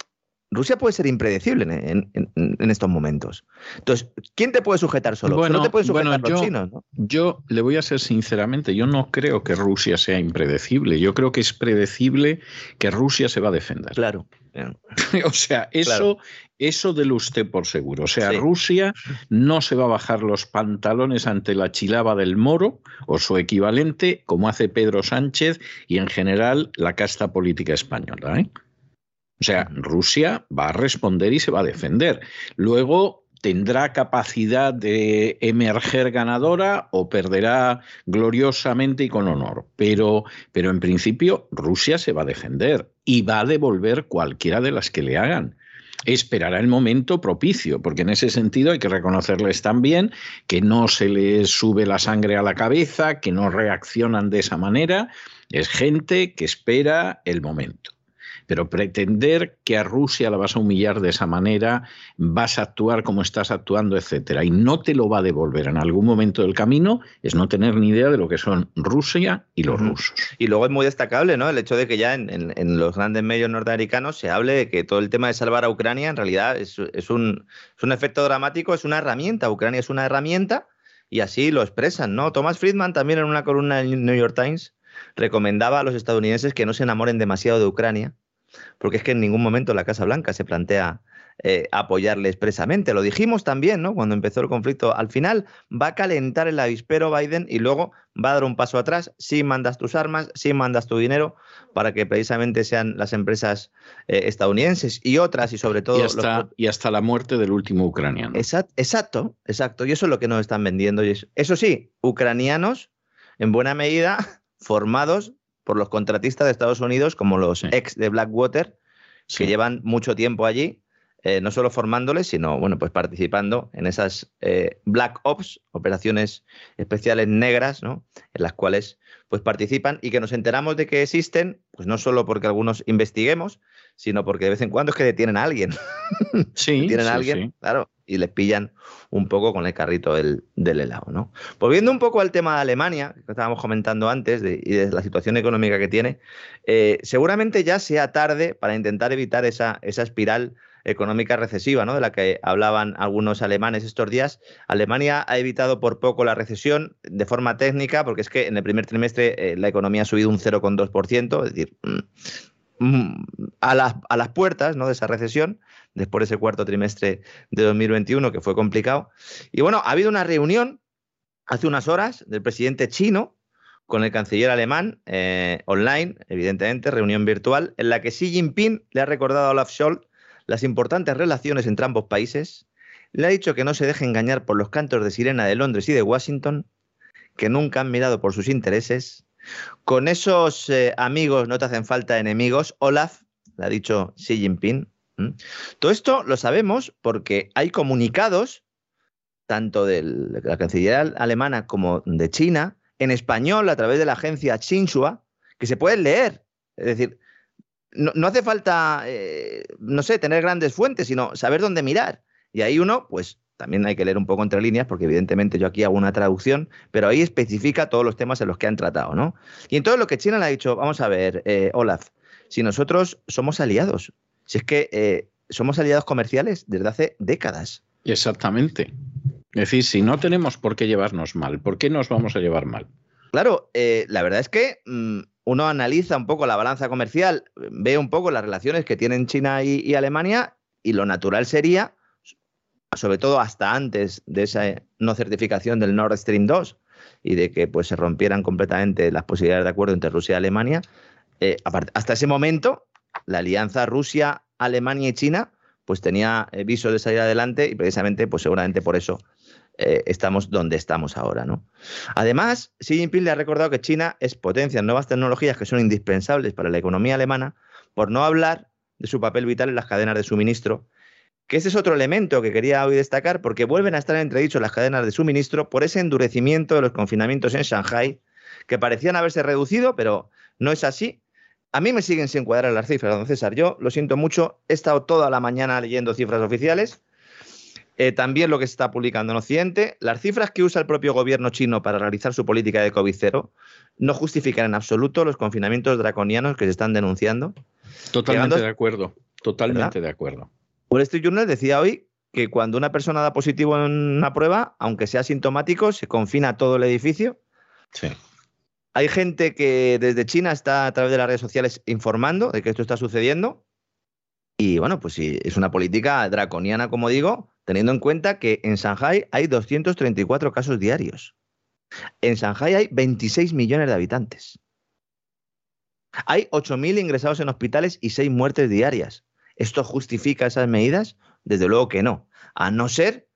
Rusia puede ser impredecible en, estos momentos. Entonces, ¿quién te puede sujetar solo? Bueno, no te pueden sujetar los yo, chinos, ¿no? Yo le voy a ser sinceramente, yo no creo que Rusia sea impredecible. Yo creo que es predecible que Rusia se va a defender. Claro. o sea, eso, eso lo usted por seguro. O sea, Rusia no se va a bajar los pantalones ante la chilaba del moro o su equivalente, como hace Pedro Sánchez y en general la casta política española. ¿eh? O sea, Rusia va a responder y se va a defender. Luego tendrá capacidad de emerger ganadora o perderá gloriosamente y con honor. Pero, pero en principio Rusia se va a defender y va a devolver cualquiera de las que le hagan esperará el momento propicio, porque en ese sentido hay que reconocerles también que no se les sube la sangre a la cabeza, que no reaccionan de esa manera, es gente que espera el momento. Pero pretender que a Rusia la vas a humillar de esa manera, vas a actuar como estás actuando, etcétera, y no te lo va a devolver en algún momento del camino, es no tener ni idea de lo que son Rusia y los rusos. Y luego es muy destacable, ¿no? El hecho de que ya en, los grandes medios norteamericanos se hable de que todo el tema de salvar a Ucrania en realidad es, un, es un efecto dramático, es una herramienta. Ucrania es una herramienta y así lo expresan, ¿no? Thomas Friedman también en una columna del New York Times recomendaba a los estadounidenses que no se enamoren demasiado de Ucrania porque es que en ningún momento la Casa Blanca se plantea eh, apoyarle expresamente. Lo dijimos también, ¿no? Cuando empezó el conflicto. Al final va a calentar el avispero Biden y luego va a dar un paso atrás. Si mandas tus armas, si mandas tu dinero, para que precisamente sean las empresas eh, estadounidenses y otras y sobre todo. Y hasta, la muerte del último ucraniano. Exacto, exacto, exacto. Y eso es lo que nos están vendiendo. Eso sí, ucranianos en buena medida formados por los contratistas de Estados Unidos, como los ex de Blackwater, que llevan mucho tiempo allí, eh, no solo formándoles, sino bueno, pues participando en esas eh, Black Ops, operaciones especiales negras, ¿no? en las cuales pues participan y que nos enteramos de que existen, pues no solo porque algunos investiguemos, sino porque de vez en cuando es que detienen a alguien. Sí. detienen a alguien, claro, y les pillan un poco con el carrito del, helado, ¿no? Volviendo un poco al tema de Alemania, que estábamos comentando antes, y de la situación económica que tiene, eh, seguramente ya sea tarde para intentar evitar esa, esa espiral económica recesiva, ¿no? De la que hablaban algunos alemanes estos días. Alemania ha evitado por poco la recesión de forma técnica, porque es que en el primer trimestre eh, la economía ha subido un 0,2%, es decir, mm, mm, a, las, a las puertas ¿no? de esa recesión, después de ese cuarto trimestre de 2021, que fue complicado. Y bueno, ha habido una reunión hace unas horas del presidente chino con el canciller alemán, eh, online, evidentemente, reunión virtual, en la que Xi Jinping le ha recordado a Olaf Scholz las importantes relaciones entre ambos países, le ha dicho que no se deje engañar por los cantos de sirena de Londres y de Washington, que nunca han mirado por sus intereses. Con esos eh, amigos no te hacen falta enemigos, Olaf, le ha dicho Xi Jinping. Todo esto lo sabemos porque hay comunicados, tanto de la Cancillería alemana como de China, en español a través de la agencia Xinhua, que se pueden leer. Es decir, no, hace falta, eh, no sé, tener grandes fuentes, sino saber dónde mirar. Y ahí uno, pues, también hay que leer un poco entre líneas, porque evidentemente yo aquí hago una traducción, pero ahí especifica todos los temas en los que han tratado, ¿no? Y entonces lo que China le ha dicho, vamos a ver, eh, Olaf, si nosotros somos aliados, si es que eh, somos aliados comerciales desde hace décadas. Exactamente. Es decir, si no tenemos por qué llevarnos mal, ¿por qué nos vamos a llevar mal? Claro, eh, la verdad es que mm, uno analiza un poco la balanza comercial, ve un poco las relaciones que tienen China y, Alemania y lo natural sería, sobre todo hasta antes de esa no certificación del Nord Stream 2 y de que pues, se rompieran completamente las posibilidades de acuerdo entre Rusia y Alemania, eh, hasta ese momento la alianza Rusia, Alemania y China pues tenía eh, viso de salir adelante y precisamente pues seguramente por eso eh, estamos donde estamos ahora. ¿no? Además, Xi Jinping le ha recordado que China es potencia en nuevas tecnologías que son indispensables para la economía alemana, por no hablar de su papel vital en las cadenas de suministro, que ese es otro elemento que quería hoy destacar, porque vuelven a estar entredicho las cadenas de suministro por ese endurecimiento de los confinamientos en Shanghai, que parecían haberse reducido, pero no es así. A mí me siguen sin cuadrar las cifras, don César. Yo lo siento mucho, he estado toda la mañana leyendo cifras oficiales eh, también lo que se está publicando en Occidente, las cifras que usa el propio gobierno chino para realizar su política de COVID cero no justifican en absoluto los confinamientos draconianos que se están denunciando. Totalmente de acuerdo, totalmente de acuerdo. Wall Street Journal decía hoy que cuando una persona da positivo en una prueba, aunque sea sintomático, se confina todo el edificio. Sí. Hay gente que desde China está a través de las redes sociales informando de que esto está sucediendo. Y bueno, pues sí, es una política draconiana, como digo, teniendo en cuenta que en Shanghai hay 234 casos diarios. En Shanghai hay 26 millones de habitantes. Hay 8.000 ingresados en hospitales y 6 muertes diarias. ¿Esto justifica esas medidas? Desde luego que no. A no ser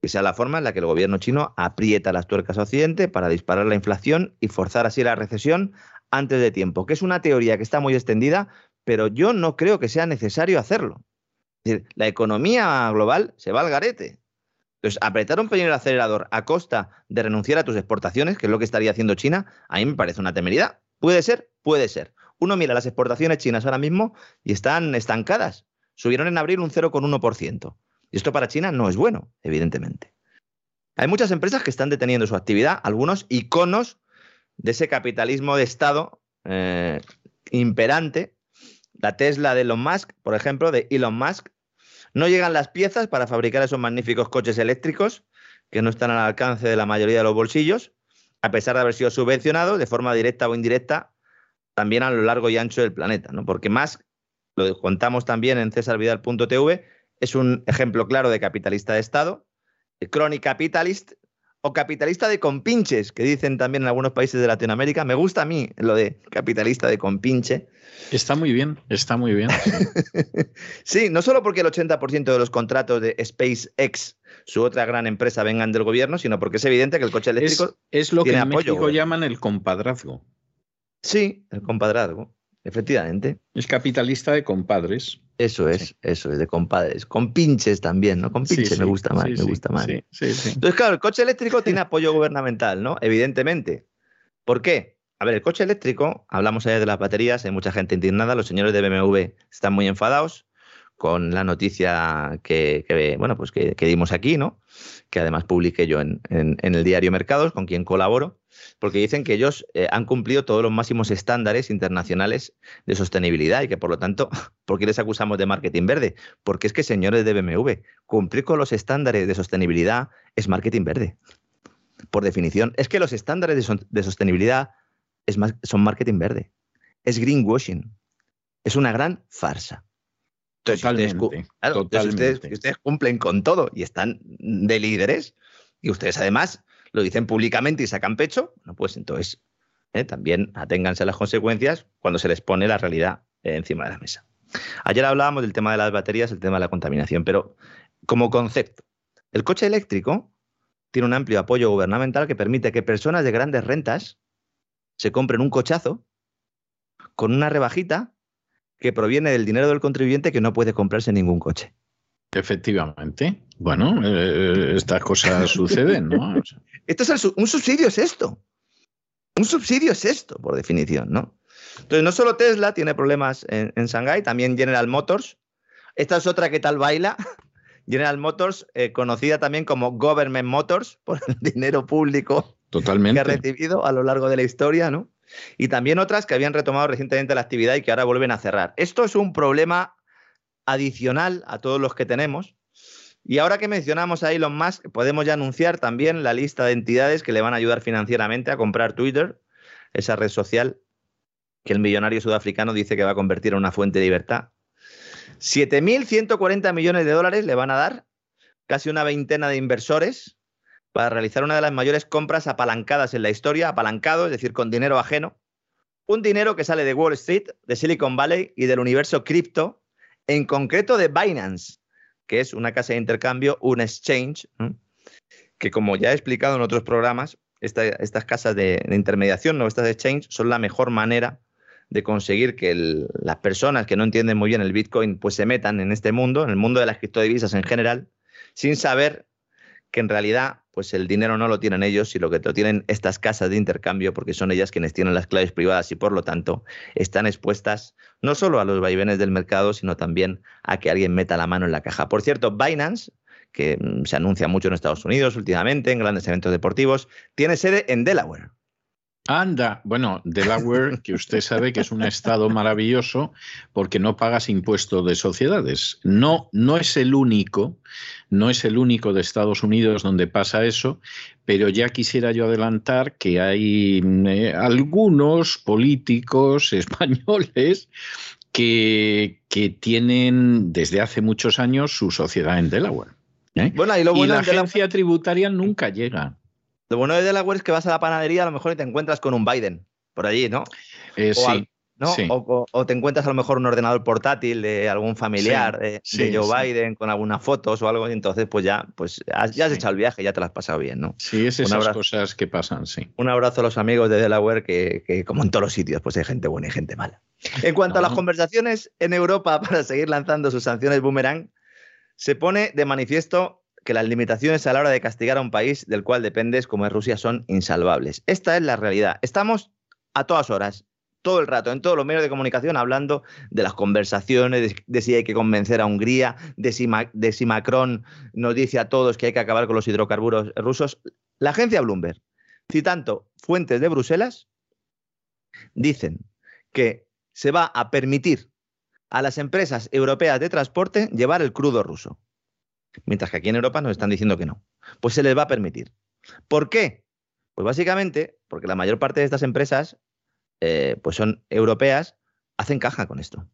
que sea la forma en la que el gobierno chino aprieta las tuercas a Occidente para disparar la inflación y forzar así la recesión antes de tiempo, que es una teoría que está muy extendida, pero yo no creo que sea necesario hacerlo la economía global se va al garete. Entonces, apretar un pequeño acelerador a costa de renunciar a tus exportaciones, que es lo que estaría haciendo China, a mí me parece una temeridad. ¿Puede ser? Puede ser. Uno mira las exportaciones chinas ahora mismo y están estancadas. Subieron en abril un 0,1%. Y esto para China no es bueno, evidentemente. Hay muchas empresas que están deteniendo su actividad, algunos iconos de ese capitalismo de Estado eh, imperante. La Tesla de Elon Musk, por ejemplo, de Elon Musk, no llegan las piezas para fabricar esos magníficos coches eléctricos que no están al alcance de la mayoría de los bolsillos, a pesar de haber sido subvencionados de forma directa o indirecta también a lo largo y ancho del planeta, ¿no? Porque más, lo contamos también en cesarvidal.tv, es un ejemplo claro de capitalista de Estado, chronic capitalist, o capitalista de compinches, que dicen también en algunos países de Latinoamérica. Me gusta a mí lo de capitalista de compinche. Está muy bien, está muy bien. sí, no solo porque el 80% de los contratos de SpaceX, su otra gran empresa, vengan del gobierno, sino porque es evidente que el coche eléctrico es, lo que en México llaman el compadrazgo. Sí, el compadrazgo, efectivamente. Es capitalista de compadres. Eso es, eso es, de compadres. Con pinches también, ¿no? Con pinches me gusta más, me gusta más. Entonces, claro, el coche eléctrico tiene apoyo gubernamental, ¿no? Evidentemente. ¿Por qué? A ver, el coche eléctrico, hablamos ayer de las baterías, hay mucha gente indignada, los señores de BMW están muy enfadados con la noticia que, bueno, pues que, dimos aquí, ¿no? Que además publiqué yo en, el diario Mercados, con quien colaboro, porque dicen que ellos eh, han cumplido todos los máximos estándares internacionales de sostenibilidad y que por lo tanto, ¿por qué les acusamos de marketing verde? Porque es que, señores de BMW, cumplir con los estándares de sostenibilidad es marketing verde. Por definición, es que los estándares de, sostenibilidad es son marketing verde. Es greenwashing. Es una gran farsa. Entonces, ustedes, cumplen con todo y están de líderes, y ustedes además lo dicen públicamente y sacan pecho, pues entonces eh, también aténganse a las consecuencias cuando se les pone la realidad eh, encima de la mesa. Ayer hablábamos del tema de las baterías, el tema de la contaminación, pero como concepto, el coche eléctrico tiene un amplio apoyo gubernamental que permite que personas de grandes rentas se compren un cochazo con una rebajita que proviene del dinero del contribuyente que no puede comprarse ningún coche. Efectivamente. Bueno, eh, estas cosas suceden, ¿no? Esto es un subsidio es esto. Un subsidio es esto, por definición, ¿no? Entonces, no solo Tesla tiene problemas en, en Shanghái, también General Motors. Esta es otra que tal baila, General Motors, eh, conocida también como Government Motors, por el dinero público Totalmente. que ha recibido a lo largo de la historia, ¿no? Y también otras que habían retomado recientemente la actividad y que ahora vuelven a cerrar. Esto es un problema adicional a todos los que tenemos. Y ahora que mencionamos a Elon Musk, podemos ya anunciar también la lista de entidades que le van a ayudar financieramente a comprar Twitter, esa red social que el millonario sudafricano dice que va a convertir en una fuente de libertad. 7.140 millones de dólares le van a dar, casi una veintena de inversores, para realizar una de las mayores compras apalancadas en la historia, apalancado, es decir, con dinero ajeno. Un dinero que sale de Wall Street, de Silicon Valley y del universo cripto, en concreto de Binance, que es una casa de intercambio, un exchange, que como ya he explicado en otros programas, estas casas de, intermediación, ¿no? estas exchanges, son la mejor manera de conseguir que las personas que no entienden muy bien el Bitcoin pues se metan en este mundo, en el mundo de las criptodivisas en general, sin saber que en realidad pues el dinero no lo tienen ellos, sino que lo tienen estas casas de intercambio, porque son ellas quienes tienen las claves privadas y por lo tanto están expuestas no solo a los vaivenes del mercado, sino también a que alguien meta la mano en la caja. Por cierto, Binance, que mm, se anuncia mucho en Estados Unidos últimamente, en grandes eventos deportivos, tiene sede en Delaware. Anda, bueno, Delaware, que usted sabe que es un estado maravilloso porque no pagas impuestos de sociedades. No, no es el único, no es el único de Estados Unidos donde pasa eso, pero ya quisiera yo adelantar que hay eh, algunos políticos españoles que, que, tienen desde hace muchos años su sociedad en Delaware. ¿eh? Bueno, y, lo bueno y la agencia tributaria nunca llega. Lo bueno de Delaware es que vas a la panadería a lo mejor y te encuentras con un Biden por allí, ¿no? Eh, sí. Al, ¿no? Sí. O, o, o, te encuentras a lo mejor un ordenador portátil de algún familiar Sí, de, sí, de Joe sí. Biden con algunas fotos o algo, y entonces pues ya, pues has, ya has Sí. echado el viaje, ya te lo has pasado bien, ¿no? Sí, es esas abrazo. cosas que pasan, sí. Un abrazo a los amigos de Delaware, que, que como en todos los sitios, pues hay gente buena y gente mala. En cuanto a las conversaciones en Europa para seguir lanzando sus sanciones boomerang, se pone de manifiesto que las limitaciones a la hora de castigar a un país del cual dependes, como es Rusia, son insalvables. Esta es la realidad. Estamos a todas horas, todo el rato, en todos los medios de comunicación, hablando de las conversaciones, de, si hay que convencer a Hungría, de si, de si Macron nos dice a todos que hay que acabar con los hidrocarburos rusos. La agencia Bloomberg, citando fuentes de Bruselas, dicen que se va a permitir a las empresas europeas de transporte llevar el crudo ruso. Mientras que aquí en Europa nos están diciendo que no. Pues se les va a permitir. ¿Por qué? Pues básicamente porque la mayor parte de estas empresas, eh, pues son europeas, hacen caja con esto.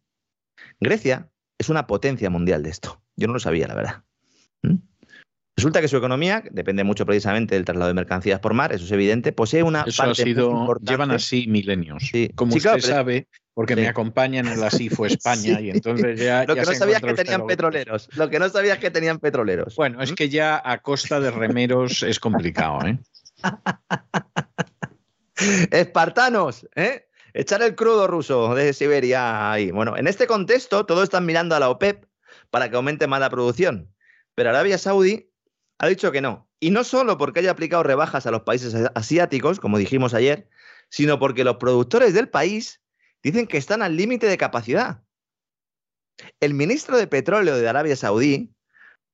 Grecia es una potencia mundial de esto. Yo no lo sabía, la verdad. ¿Mm? Resulta que su economía depende mucho precisamente del traslado de mercancías por mar, eso es evidente, posee una Eso ha parte muy sido, importante- llevan así milenios. Sí. Como Sí, usted claro, sabe, porque Sí. me acompañan en la CIFO España y entonces ya. Lo ya que no sabías que tenían lo- petroleros. Lo que no sabías que tenían petroleros. Bueno, es ¿Mm? que ya a costa de remeros es complicado, ¿eh? Espartanos, ¿eh? Echar el crudo ruso de Siberia ahí. Bueno, en este contexto, todos están mirando a la OPEP para que aumente más la producción. Pero Arabia Saudí ha dicho que no. Y no solo porque haya aplicado rebajas a los países asiáticos, como dijimos ayer, sino porque los productores del país dicen que están al límite de capacidad. El ministro de Petróleo de Arabia Saudí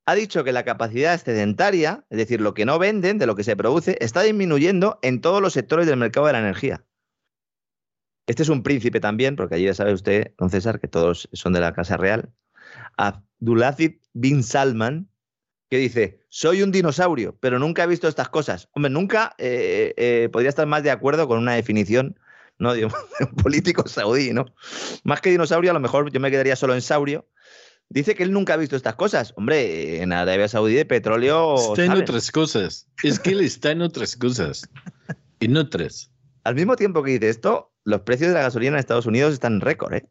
ha dicho que la capacidad excedentaria, es decir, lo que no venden de lo que se produce, está disminuyendo en todos los sectores del mercado de la energía. Este es un príncipe también, porque allí ya sabe usted, don César, que todos son de la Casa Real. Abdulaziz bin Salman, que dice, soy un dinosaurio, pero nunca he visto estas cosas. Hombre, nunca eh, eh, podría estar más de acuerdo con una definición ¿no? de un, de un político saudí, ¿no? Más que dinosaurio, a lo mejor yo me quedaría solo en saurio. Dice que él nunca ha visto estas cosas. Hombre, en Arabia Saudí de petróleo. Está en ¿saben? otras cosas. Es que él está en otras cosas. En otras. Al mismo tiempo que dice esto, los precios de la gasolina en Estados Unidos están en récord, ¿eh?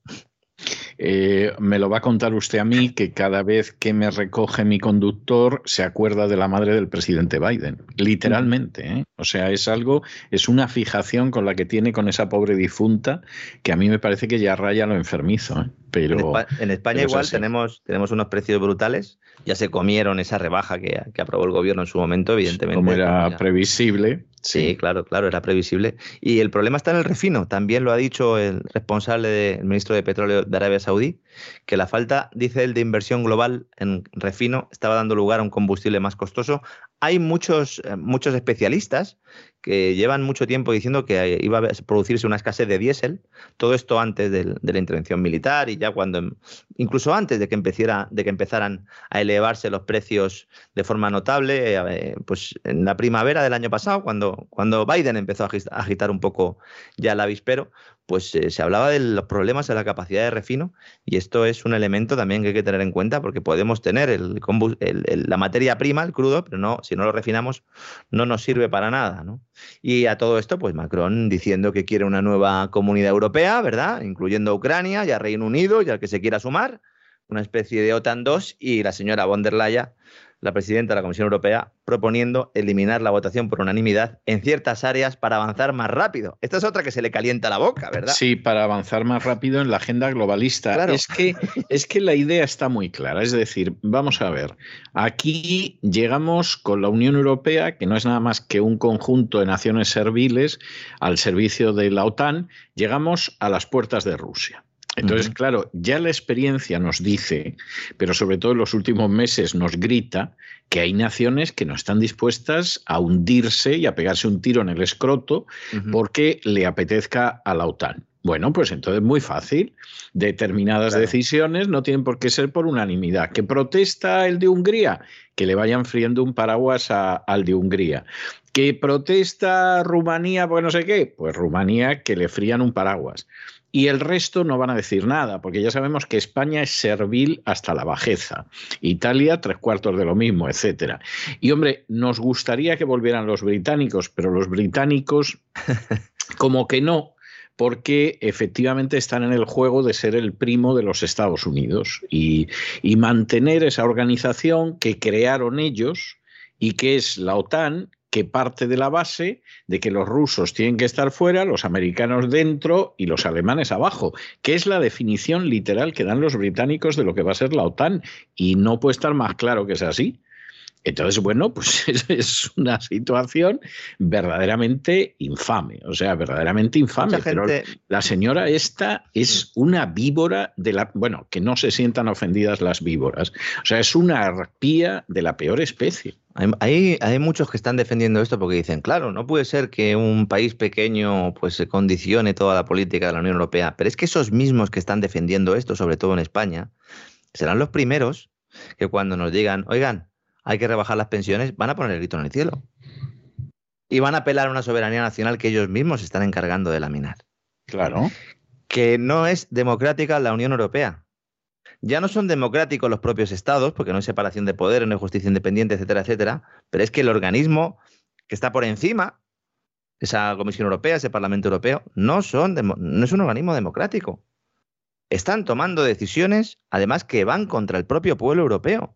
Eh, me lo va a contar usted a mí que cada vez que me recoge mi conductor se acuerda de la madre del presidente Biden, literalmente. ¿eh? O sea, es algo, es una fijación con la que tiene con esa pobre difunta que a mí me parece que ya raya lo enfermizo. ¿eh? Pero, en, España igual tenemos, tenemos unos precios brutales. Ya se comieron esa rebaja que, aprobó el gobierno en su momento, evidentemente. Como era previsible. Sí, claro, claro, era previsible. Y el problema está en el refino. También lo ha dicho el responsable del ministro de Petróleo de Arabia Saudí, que la falta, dice él, de inversión global en refino estaba dando lugar a un combustible más costoso. Hay muchos, eh, muchos especialistas que llevan mucho tiempo diciendo que iba a producirse una escasez de diésel, todo esto antes de, la intervención militar y ya cuando, incluso antes de que, de que empezaran a elevarse los precios de forma notable, eh, pues en la primavera del año pasado, cuando, cuando Biden empezó a agitar un poco ya el avispero, pues eh, se hablaba de los problemas de la capacidad de refino y esto es un elemento también que hay que tener en cuenta porque podemos tener el, la materia prima, el crudo, pero no, si no lo refinamos no nos sirve para nada. ¿no? Y a todo esto, pues Macron diciendo que quiere una nueva comunidad europea, ¿verdad? Incluyendo a Ucrania y a Reino Unido y al que se quiera sumar, una especie de OTAN 2 y la señora von der Leyen la presidenta de la Comisión Europea proponiendo eliminar la votación por unanimidad en ciertas áreas para avanzar más rápido. Esta es otra que se le calienta la boca, ¿verdad? Sí, para avanzar más rápido en la agenda globalista. Es, que, es que la idea está muy clara. Es decir, vamos a ver, aquí llegamos con la Unión Europea, que no es nada más que un conjunto de naciones serviles al servicio de la OTAN, llegamos a las puertas de Rusia. Entonces, claro, ya la experiencia nos dice, pero sobre todo en los últimos meses nos grita, que hay naciones que no están dispuestas a hundirse y a pegarse un tiro en el escroto porque le apetezca a la OTAN. Bueno, pues entonces muy fácil. Determinadas decisiones no tienen por qué ser por unanimidad. ¿Que protesta el de Hungría? Que le vayan friendo un paraguas al de Hungría. ¿Que protesta Rumanía? Pues no sé qué. Pues Rumanía que le frían un paraguas y el resto no van a decir nada, porque ya sabemos que España es servil hasta la bajeza, Italia tres cuartos de lo mismo, etcétera. Y hombre, nos gustaría que volvieran los británicos, pero los británicos como que no, porque efectivamente están en el juego de ser el primo de los Estados Unidos y, y mantener esa organización que crearon ellos y que es la OTAN, que parte de la base de que los rusos tienen que estar fuera, los americanos dentro y los alemanes abajo, que es la definición literal que dan los británicos de lo que va a ser la OTAN. Y no puede estar más claro que sea así. Entonces, bueno, pues es una situación verdaderamente infame, o sea, verdaderamente infame. Pero la señora esta es una víbora de la... Bueno, que no se sientan ofendidas las víboras. O sea, es una arpía de la peor especie. Hay, hay, muchos que están defendiendo esto porque dicen, claro, no puede ser que un país pequeño pues se condicione toda la política de la Unión Europea, pero es que esos mismos que están defendiendo esto, sobre todo en España, serán los primeros que cuando nos digan, oigan, hay que rebajar las pensiones, van a poner el grito en el cielo. Y van a apelar a una soberanía nacional que ellos mismos se están encargando de laminar. Claro. Que no es democrática la Unión Europea. Ya no son democráticos los propios estados, porque no hay separación de poder, no hay justicia independiente, etcétera, etcétera, pero es que el organismo que está por encima, esa Comisión Europea, ese Parlamento Europeo, no, son no es un organismo democrático. Están tomando decisiones, además, que van contra el propio pueblo europeo.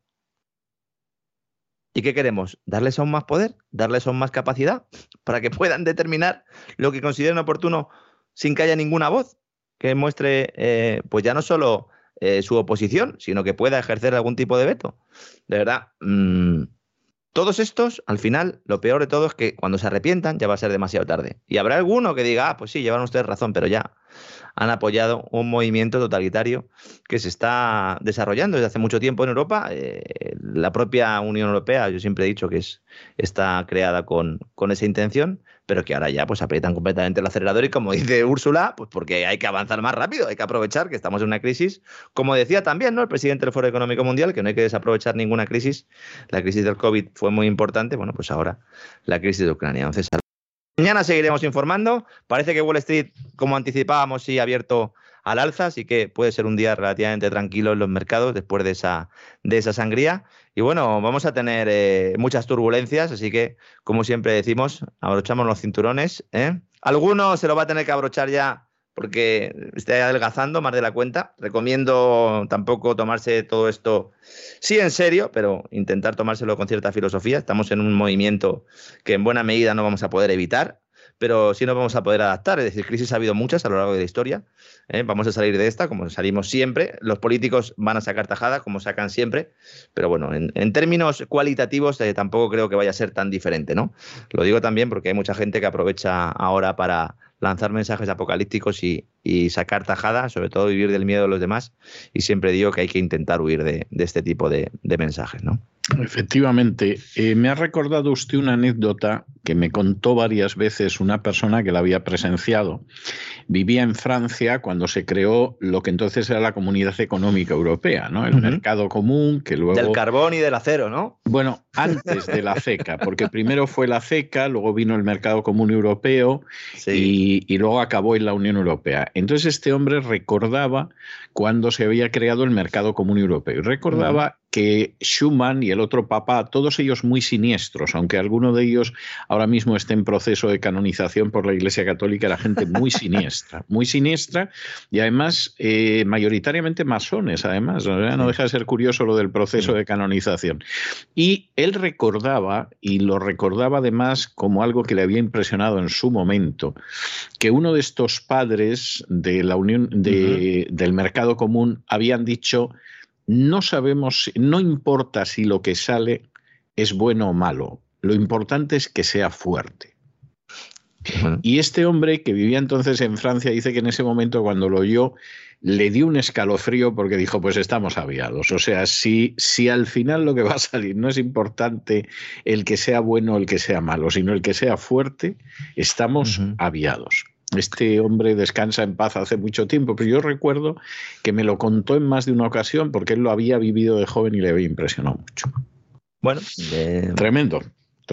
¿Y qué queremos? ¿Darles aún más poder? ¿Darles aún más capacidad? Para que puedan determinar lo que consideren oportuno sin que haya ninguna voz que muestre, eh, pues ya no solo eh, su oposición, sino que pueda ejercer algún tipo de veto. De verdad, mm, todos estos, al final, lo peor de todo es que cuando se arrepientan ya va a ser demasiado tarde. Y habrá alguno que diga, ah, pues sí, llevan ustedes razón, pero ya han apoyado un movimiento totalitario que se está desarrollando desde hace mucho tiempo en Europa. Eh, la propia Unión Europea, yo siempre he dicho que es, está creada con, con esa intención pero que ahora ya pues aprietan completamente el acelerador y como dice Úrsula, pues porque hay que avanzar más rápido, hay que aprovechar que estamos en una crisis, como decía también ¿no? el presidente del Foro Económico Mundial, que no hay que desaprovechar ninguna crisis, la crisis del COVID fue muy importante, bueno, pues ahora la crisis de Ucrania. Entonces, mañana seguiremos informando, parece que Wall Street, como anticipábamos, sí ha abierto al alza, así que puede ser un día relativamente tranquilo en los mercados después de esa, de esa sangría. Y bueno, vamos a tener eh, muchas turbulencias, así que, como siempre decimos, abrochamos los cinturones. ¿eh? Alguno se lo va a tener que abrochar ya porque está adelgazando más de la cuenta. Recomiendo tampoco tomarse todo esto, sí en serio, pero intentar tomárselo con cierta filosofía. Estamos en un movimiento que en buena medida no vamos a poder evitar pero sí nos vamos a poder adaptar. Es decir, crisis ha habido muchas a lo largo de la historia. ¿eh? Vamos a salir de esta, como salimos siempre. Los políticos van a sacar tajada, como sacan siempre. Pero bueno, en, términos cualitativos eh, tampoco creo que vaya a ser tan diferente, ¿no? Lo digo también porque hay mucha gente que aprovecha ahora para lanzar mensajes apocalípticos y, sacar tajada, sobre todo vivir del miedo de los demás. Y siempre digo que hay que intentar huir de, este tipo de, de mensajes, ¿no? Efectivamente, eh, me ha recordado usted una anécdota que me contó varias veces una persona que la había presenciado. Vivía en Francia cuando se creó lo que entonces era la Comunidad Económica Europea, ¿no? El mercado común, que luego... Del carbón y del acero, ¿no? Bueno, antes de la CECA, porque primero fue la CECA, luego vino el mercado común europeo y, y luego acabó en la Unión Europea. Entonces este hombre recordaba cuando se había creado el mercado común europeo y recordaba que Schumann y el otro papa, todos ellos muy siniestros, aunque alguno de ellos ahora mismo esté en proceso de canonización por la Iglesia Católica, la gente muy siniestra, muy siniestra y además eh, mayoritariamente masones, además, no deja de ser curioso lo del proceso de canonización. Y él recordaba, y lo recordaba además como algo que le había impresionado en su momento, que uno de estos padres de la Unión del Mercado Común habían dicho no sabemos, no importa si lo que sale es bueno o malo, lo importante es que sea fuerte. Y este hombre que vivía entonces en Francia dice que en ese momento cuando lo oyó le dio un escalofrío porque dijo, pues estamos aviados. O sea, si, si al final lo que va a salir no es importante el que sea bueno o el que sea malo, sino el que sea fuerte, estamos aviados. Este hombre descansa en paz hace mucho tiempo, pero yo recuerdo que me lo contó en más de una ocasión porque él lo había vivido de joven y le había impresionado mucho. Bueno, tremendo,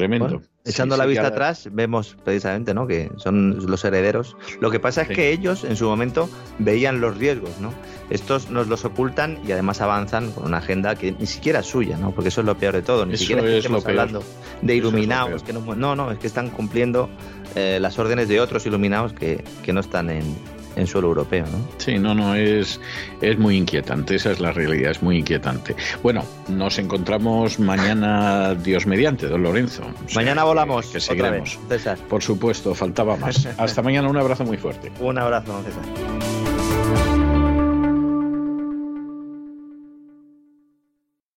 tremendo. echando la vista atrás, vemos precisamente ¿no? que son los herederos. Lo que pasa es que ellos en su momento veían los riesgos, ¿no? Estos nos los ocultan y además avanzan con una agenda que ni siquiera es suya, ¿no? Porque eso es lo peor de todo. Ni siquiera estamos hablando de iluminados, que no, no, no, es que están cumpliendo eh, las órdenes de otros iluminados que, que no están en, en suelo europeo. ¿no? Sí, no, no, es, es muy inquietante, esa es la realidad, es muy inquietante. Bueno, nos encontramos mañana, Dios mediante, don Lorenzo. Mañana volamos. Que seguiremos. Por supuesto, faltaba más. Hasta mañana, un abrazo muy fuerte. Un abrazo, César.